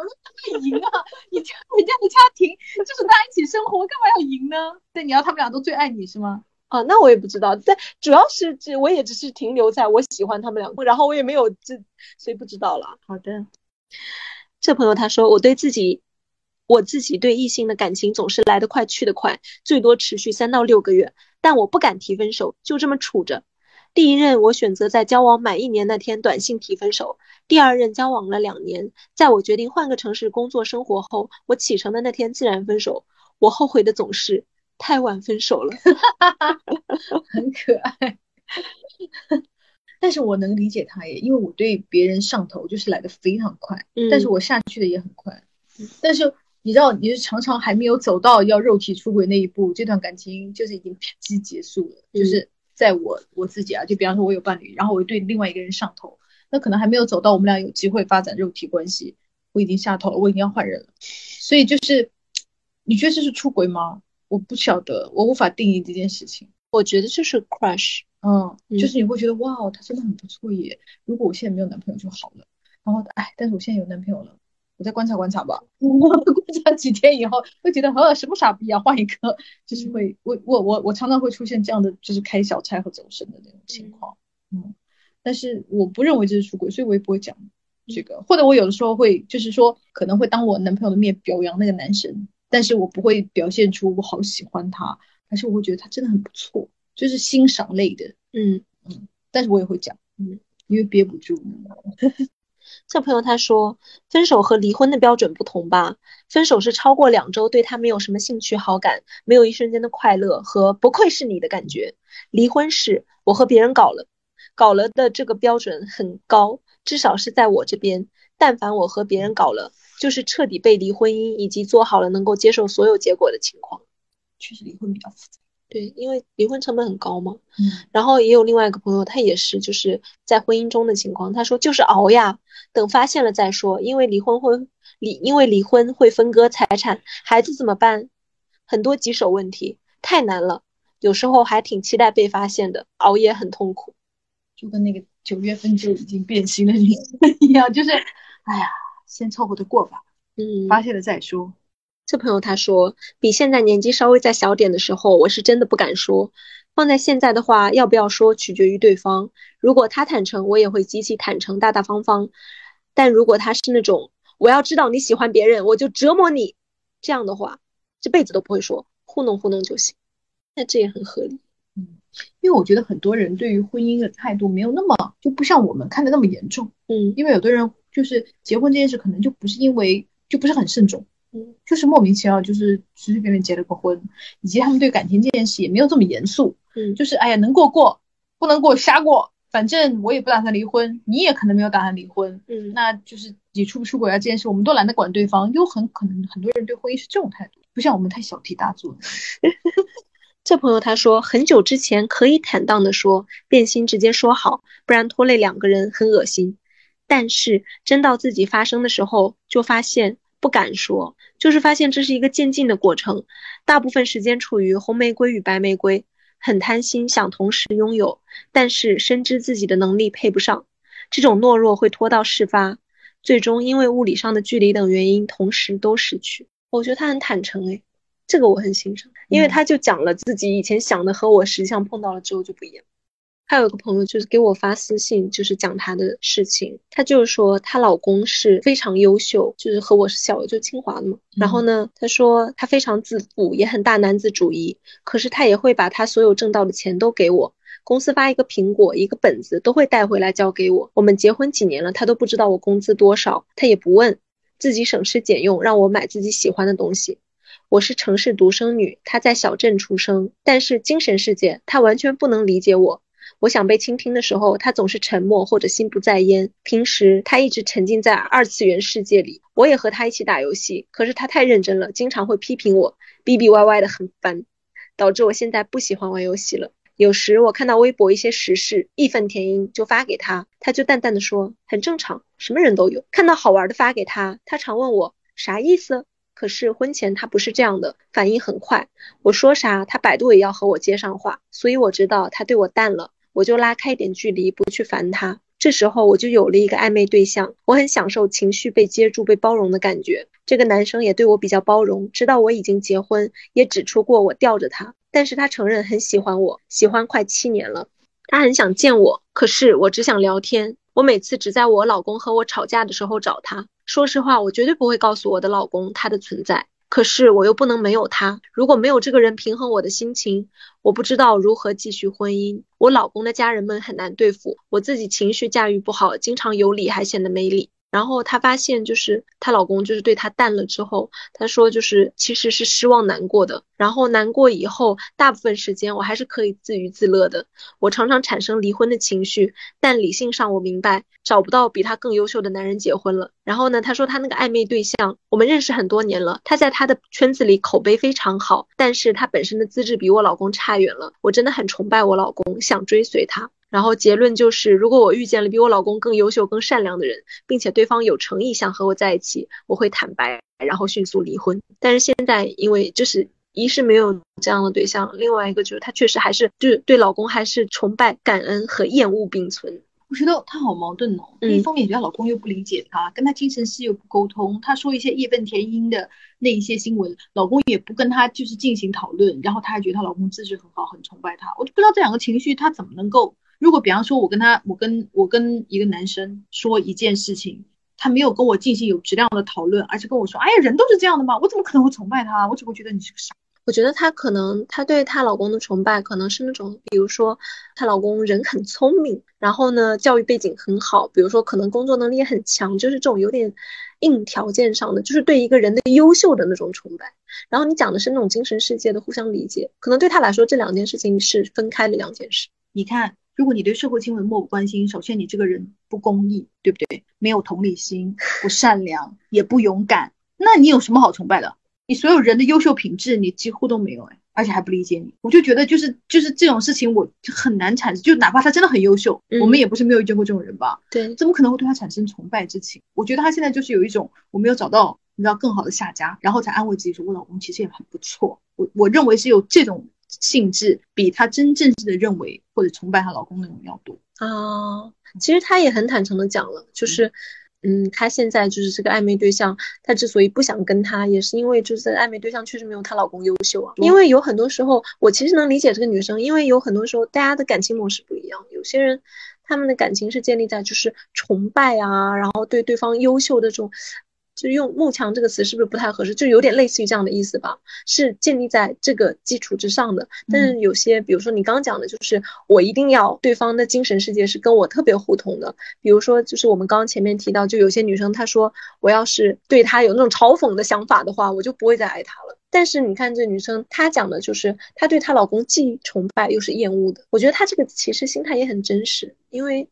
Speaker 1: 赢啊！你加人家的家庭就是大家一起生活，干嘛要赢呢？对，你要他们俩都最爱你是吗？
Speaker 2: 啊，那我也不知道，但主要是这我也只是停留在我喜欢他们两个，然后我也没有这，所以不知道了。
Speaker 1: 好的，
Speaker 2: 这朋友他说，我对自己，我自己对异性的感情总是来得快去得快，最多持续三到六个月，但我不敢提分手，就这么处着。第一任我选择在交往满一年那天短信提分手，第二任交往了两年，在我决定换个城市工作生活后，我启程的那天自然分手。我后悔的总是。太晚分手了，
Speaker 1: 很可爱，但是我能理解他耶，因为我对别人上头就是来的非常快，但是我下去的也很快，但是你知道，你是常常还没有走到要肉体出轨那一步，这段感情就是已经啪叽结束了，就是在我我自己啊，就比方说我有伴侣，然后我对另外一个人上头，那可能还没有走到我们俩有机会发展肉体关系，我已经下头了，我已经要换人了，所以就是你觉得这是出轨吗？我不晓得，我无法定义这件事情。
Speaker 2: 我觉得就是 crush，
Speaker 1: 嗯，就是你会觉得哇，他真的很不错耶。如果我现在没有男朋友就好了。然后，哎，但是我现在有男朋友了，我再观察观察吧。观察几天以后，会觉得呃，什么傻逼啊，换一个，就是会，我我我我常常会出现这样的，就是开小差和走神的那种情况。嗯，但是我不认为这是出轨，所以我也不会讲这个。或者我有的时候会，就是说可能会当我男朋友的面表扬那个男生。但是我不会表现出我好喜欢他，但是我会觉得他真的很不错，就是欣赏类的，
Speaker 2: 嗯
Speaker 1: 嗯。但是我也会讲，嗯，因为憋不住。
Speaker 2: 这 朋友他说，分手和离婚的标准不同吧？分手是超过两周对他没有什么兴趣好感，没有一瞬间的快乐和不愧是你的感觉。离婚是我和别人搞了，搞了的这个标准很高，至少是在我这边。但凡我和别人搞了。就是彻底背离婚姻，以及做好了能够接受所有结果的情况。
Speaker 1: 确实离婚比较复杂。
Speaker 2: 对，因为离婚成本很高嘛。
Speaker 1: 嗯，
Speaker 2: 然后也有另外一个朋友，他也是就是在婚姻中的情况，他说就是熬呀，等发现了再说，因为离婚会离，因为离婚会分割财产，孩子怎么办？很多棘手问题，太难了。有时候还挺期待被发现的，熬夜很痛苦，
Speaker 1: 就跟那个九月份就已经变心的女人一样，就是，哎呀，先凑合着过吧，
Speaker 2: 嗯，
Speaker 1: 发现了再说。
Speaker 2: 这朋友他说，比现在年纪稍微再小点的时候，我是真的不敢说。放在现在的话，要不要说取决于对方。如果他坦诚，我也会极其坦诚，大大方方。但如果他是那种我要知道你喜欢别人，我就折磨你这样的话，这辈子都不会说，糊弄糊弄就行。那这也很合理。
Speaker 1: 嗯，因为我觉得很多人对于婚姻的态度没有那么就不像我们看的那么严重。
Speaker 2: 嗯，
Speaker 1: 因为有的人就是结婚这件事，可能就不是因为就不是很慎重。
Speaker 2: 嗯，
Speaker 1: 就是莫名其妙，就是随随便便结了个婚，以及他们对感情这件事也没有这么严肃。
Speaker 2: 嗯，
Speaker 1: 就是哎呀，能过过，不能过瞎过，反正我也不打算离婚，你也可能没有打算离婚。
Speaker 2: 嗯，
Speaker 1: 那就是你出不出轨啊这件事，我们都懒得管对方，又很可能很多人对婚姻是这种态度，不像我们太小题大做。
Speaker 2: 这朋友他说，很久之前可以坦荡的说变心，直接说好，不然拖累两个人很恶心。但是真到自己发生的时候，就发现。不敢说，就是发现这是一个渐进的过程，大部分时间处于红玫瑰与白玫瑰，很贪心，想同时拥有，但是深知自己的能力配不上，这种懦弱会拖到事发，最终因为物理上的距离等原因，同时都失去。我觉得他很坦诚，诶，这个我很欣赏，因为他就讲了自己以前想的和我实际上碰到了之后就不一样。还有一个朋友就是给我发私信，就是讲她的事情。她就是说她老公是非常优秀，就是和我是小，就清华的嘛。然后呢，她说她非常自负，也很大男子主义。可是她也会把她所有挣到的钱都给我。公司发一个苹果，一个本子都会带回来交给我。我们结婚几年了，他都不知道我工资多少，他也不问，自己省吃俭用让我买自己喜欢的东西。我是城市独生女，她在小镇出生，但是精神世界她完全不能理解我。我想被倾听的时候，他总是沉默或者心不在焉。平时他一直沉浸在二次元世界里，我也和他一起打游戏，可是他太认真了，经常会批评我，逼逼歪歪的很烦，导致我现在不喜欢玩游戏了。有时我看到微博一些时事，义愤填膺就发给他，他就淡淡的说很正常，什么人都有。看到好玩的发给他，他常问我啥意思。可是婚前他不是这样的，反应很快，我说啥他百度也要和我接上话，所以我知道他对我淡了。我就拉开一点距离，不去烦他。这时候我就有了一个暧昧对象，我很享受情绪被接住、被包容的感觉。这个男生也对我比较包容，知道我已经结婚，也指出过我吊着他。但是他承认很喜欢我，喜欢快七年了。他很想见我，可是我只想聊天。我每次只在我老公和我吵架的时候找他。说实话，我绝对不会告诉我的老公他的存在。可是我又不能没有他。如果没有这个人平衡我的心情，我不知道如何继续婚姻。我老公的家人们很难对付，我自己情绪驾驭不好，经常有理还显得没理。然后她发现，就是她老公就是对她淡了之后，她说就是其实是失望难过的。然后难过以后，大部分时间我还是可以自娱自乐的。我常常产生离婚的情绪，但理性上我明白找不到比他更优秀的男人结婚了。然后呢，她说她那个暧昧对象，我们认识很多年了，他在他的圈子里口碑非常好，但是他本身的资质比我老公差远了。我真的很崇拜我老公，想追随他。然后结论就是，如果我遇见了比我老公更优秀、更善良的人，并且对方有诚意想和我在一起，我会坦白，然后迅速离婚。但是现在，因为就是一是没有这样的对象，另外一个就是她确实还是就是对老公还是崇拜、感恩和厌恶并存。
Speaker 1: 我觉得她好矛盾哦，一方面觉得老公又不理解她，跟她精神世界又不沟通，她说一些义愤填膺的那一些新闻，老公也不跟她就是进行讨论，然后她还觉得她老公资质很好，很崇拜她，我就不知道这两个情绪她怎么能够。如果比方说，我跟他，我跟我跟一个男生说一件事情，他没有跟我进行有质量的讨论，而是跟我说，哎呀，人都是这样的嘛？我怎么可能会崇拜他？我只会觉得你是个傻。
Speaker 2: 我觉得她可能，她对她老公的崇拜，可能是那种，比如说，她老公人很聪明，然后呢，教育背景很好，比如说可能工作能力也很强，就是这种有点硬条件上的，就是对一个人的优秀的那种崇拜。然后你讲的是那种精神世界的互相理解，可能对她来说，这两件事情是分开的两件事。
Speaker 1: 你看。如果你对社会新闻漠不关心，首先你这个人不公义，对不对？没有同理心，不善良，也不勇敢，那你有什么好崇拜的？你所有人的优秀品质，你几乎都没有。哎，而且还不理解你，我就觉得就是就是这种事情，我就很难产生。就哪怕他真的很优秀，我们也不是没有遇见过这种人吧？
Speaker 2: 对，
Speaker 1: 怎么可能会对他产生崇拜之情？我觉得他现在就是有一种我没有找到你知道更好的下家，然后才安慰自己说，我老公其实也很不错。我我认为是有这种性质，比她真正的认为或者崇拜她老公那种要多
Speaker 2: 啊。其实她也很坦诚的讲了，就是。嗯，她现在就是这个暧昧对象，她之所以不想跟他，也是因为就是暧昧对象确实没有她老公优秀啊。因为有很多时候，我其实能理解这个女生，因为有很多时候大家的感情模式不一样，有些人他们的感情是建立在就是崇拜啊，然后对对方优秀的这种。就用“慕强”这个词是不是不太合适？就有点类似于这样的意思吧，是建立在这个基础之上的。但是有些，比如说你刚讲的，就是我一定要对方的精神世界是跟我特别互通的。比如说，就是我们刚刚前面提到，就有些女生她说，我要是对她有那种嘲讽的想法的话，我就不会再爱她了。但是你看这女生，她讲的就是她对她老公既崇拜又是厌恶的。我觉得她这个其实心态也很真实，因为。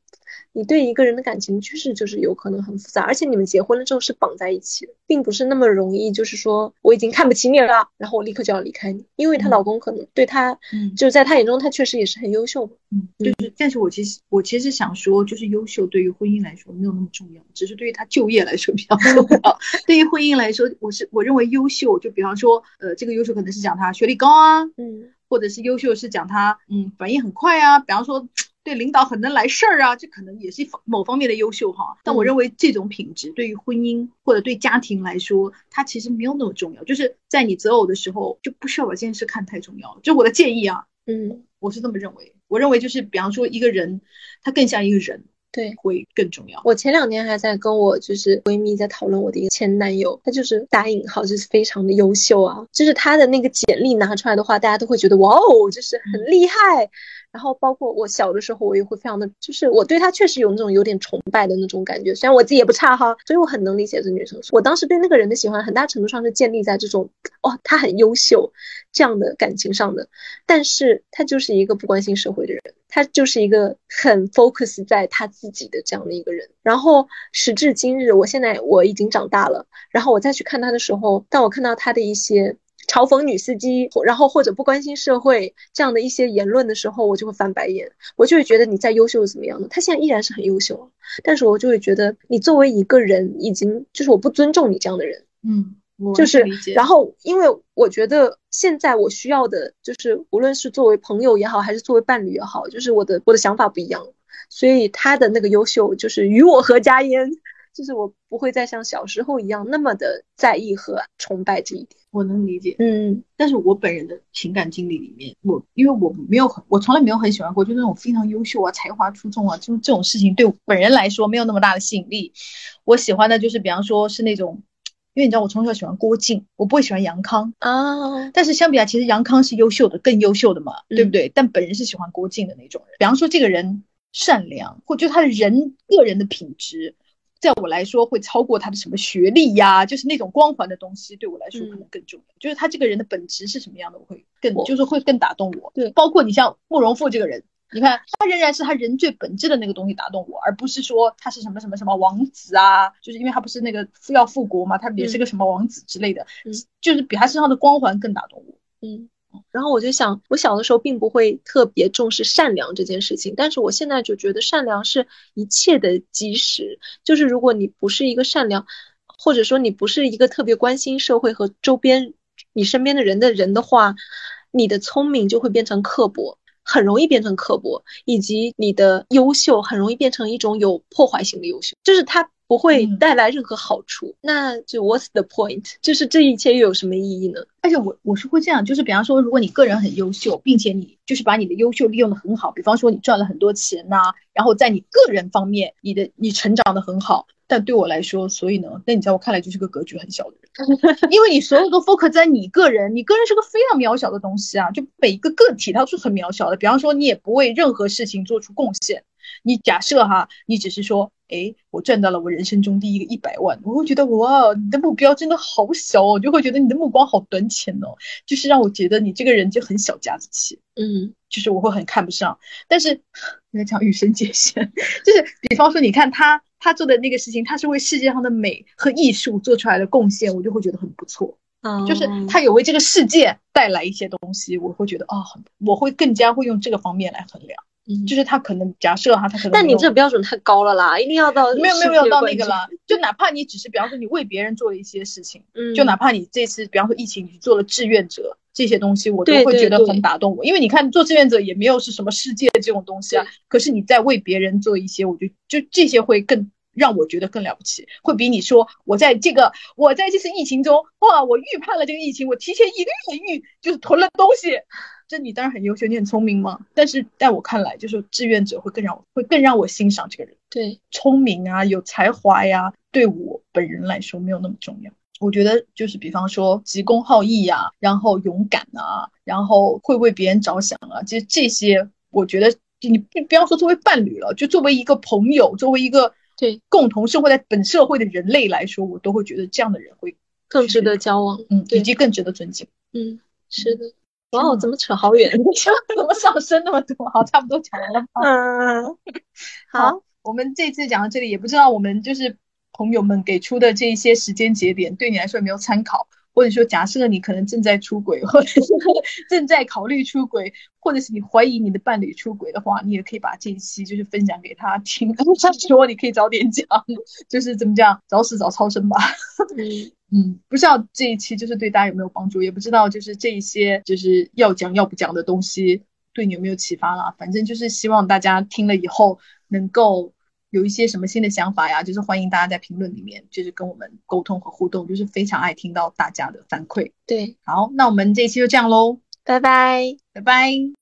Speaker 2: 你对一个人的感情趋势就是有可能很复杂，而且你们结婚了之后是绑在一起的，并不是那么容易。就是说我已经看不起你了，然后我立刻就要离开你，因为她老公可能对她，嗯，就是在她眼中，她确实也是很优秀的，
Speaker 1: 嗯，就是。但是我其实我其实想说，就是优秀对于婚姻来说没有那么重要，只是对于她就业来说比较重要。对于婚姻来说，我是我认为优秀，就比方说，呃，这个优秀可能是讲她学历高啊，嗯，或者是优秀是讲他，嗯，反应很快啊，比方说。对领导很能来事儿啊，这可能也是某方面的优秀哈。但我认为这种品质对于婚姻或者对家庭来说，它其实没有那么重要。就是在你择偶的时候，就不需要把这件事看太重要。就我的建议啊，嗯，我是这么认为。我认为就是，比方说一个人，他更像一个人。
Speaker 2: 对，
Speaker 1: 会更重要。
Speaker 2: 我前两天还在跟我就是闺蜜在讨论我的一个前男友，他就是打引号就是非常的优秀啊，就是他的那个简历拿出来的话，大家都会觉得哇哦，就是很厉害。然后包括我小的时候，我也会非常的，就是我对他确实有那种有点崇拜的那种感觉。虽然我自己也不差哈，所以我很能理解这女生。我当时对那个人的喜欢，很大程度上是建立在这种哦，他很优秀这样的感情上的。但是他就是一个不关心社会的人。他就是一个很 focus 在他自己的这样的一个人，然后时至今日，我现在我已经长大了，然后我再去看他的时候，当我看到他的一些嘲讽女司机，然后或者不关心社会这样的一些言论的时候，我就会翻白眼，我就会觉得你再优秀又怎么样呢？他现在依然是很优秀，但是我就会觉得你作为一个人，已经就是我不尊重你这样的人，
Speaker 1: 嗯。
Speaker 2: 就是，然后，因为我觉得现在我需要的，就是无论是作为朋友也好，还是作为伴侣也好，就是我的我的想法不一样，所以他的那个优秀就是与我何家焉，就是我不会再像小时候一样那么的在意和崇拜这一点。
Speaker 1: 我能理解，
Speaker 2: 嗯，
Speaker 1: 但是我本人的情感经历里面，我因为我没有很，我从来没有很喜欢过，就那种非常优秀啊、才华出众啊，就这种事情对我本人来说没有那么大的吸引力。我喜欢的就是，比方说是那种。因为你知道我从小喜欢郭靖，我不会喜欢杨康
Speaker 2: 啊。
Speaker 1: 但是相比啊，其实杨康是优秀的，更优秀的嘛，对不对？但本人是喜欢郭靖的那种人。比方说这个人善良，或就他的人个人的品质，在我来说会超过他的什么学历呀，就是那种光环的东西，对我来说可能更重要。就是他这个人的本质是什么样的，我会更就是会更打动我。
Speaker 2: 对，
Speaker 1: 包括你像慕容复这个人。你看，他仍然是他人最本质的那个东西打动我，而不是说他是什么什么什么王子啊，就是因为他不是那个要复国嘛，他也是个什么王子之类的，嗯，就是比他身上的光环更打动我。
Speaker 2: 嗯，然后我就想，我小的时候并不会特别重视善良这件事情，但是我现在就觉得善良是一切的基石。就是如果你不是一个善良，或者说你不是一个特别关心社会和周边你身边的人的人的话，你的聪明就会变成刻薄。很容易变成刻薄，以及你的优秀很容易变成一种有破坏性的优秀，就是它不会带来任何好处。那就 What's the point？就是这一切又有什么意义呢？
Speaker 1: 而且我我是会这样，就是比方说，如果你个人很优秀，并且你就是把你的优秀利用的很好，比方说你赚了很多钱呐，然后在你个人方面，你的你成长的很好。但对我来说，所以呢，那你在我看来就是个格局很小的人，因为你所有都 focus 在你个人，你个人是个非常渺小的东西啊，就每一个个体它都是很渺小的。比方说，你也不为任何事情做出贡献。你假设哈，你只是说，哎，我赚到了我人生中第一个一百万，我会觉得哇，你的目标真的好小哦，就会觉得你的目光好短浅哦，就是让我觉得你这个人就很小家子气，
Speaker 2: 嗯，
Speaker 1: 就是我会很看不上。但是 应该讲与生界限，就是比方说，你看他。他做的那个事情，他是为世界上的美和艺术做出来的贡献，我就会觉得很不错。就是
Speaker 2: 哦
Speaker 1: 他有为这个世界带来一些东西，我会觉得哦，很我会更加会用这个方面来衡量。
Speaker 2: 嗯
Speaker 1: 就是他可能假设哈，他可能
Speaker 2: 但你这标准太高了啦，一定要到
Speaker 1: 没有没有没有到那个啦，就哪怕你只是比方说你为别人做了一些事情，
Speaker 2: 嗯，
Speaker 1: 就哪怕你这次比方说疫情你做了志愿者这些东西，我都会觉得很打动我，因为你看做志愿者也没有是什么世界这种东西啊，可是你在为别人做一些，我就就这些会更。让我觉得更了不起，会比你说我在这个我在这次疫情中，哇，我预判了这个疫情，我提前一个月预就是囤了东西，这你当然很优秀，你很聪明嘛。但是在我看来，就是志愿者会更让我会更让我欣赏这个人。
Speaker 2: 对，
Speaker 1: 聪明啊，有才华呀，对我本人来说没有那么重要。我觉得就是比方说急公好义呀、然后勇敢啊，然后会为别人着想啊，其实这些我觉得你不不要说作为伴侣了，就作为一个朋友，作为一个
Speaker 2: 对
Speaker 1: 共同生活在本社会的人类来说，我都会觉得这样的人会
Speaker 2: 更值得交往。
Speaker 1: 嗯，
Speaker 2: 对
Speaker 1: 以及更值得尊敬。
Speaker 2: 嗯，是的。哇哦，怎么扯好远？
Speaker 1: 怎么上升那么多？好，差不多讲完了吧。
Speaker 2: 嗯，好，
Speaker 1: 我们这次讲到这里，也不知道我们就是朋友们给出的这一些时间节点，对你来说有没有参考？或者说，假设你可能正在出轨，或者是 正在考虑出轨，或者是你怀疑你的伴侣出轨的话，你也可以把这一期就是分享给他听，他说你可以早点讲，就是怎么讲，早死早超生吧。
Speaker 2: 嗯，
Speaker 1: 嗯，不知道这一期就是对大家有没有帮助，也不知道就是这一些就是要讲要不讲的东西对你有没有启发啦。反正就是希望大家听了以后能够有一些什么新的想法呀，就是欢迎大家在评论里面就是跟我们沟通和互动，就是非常爱听到大家的反馈。
Speaker 2: 对，
Speaker 1: 好，那我们这一期就这样喽，
Speaker 2: 拜拜。
Speaker 1: 拜拜。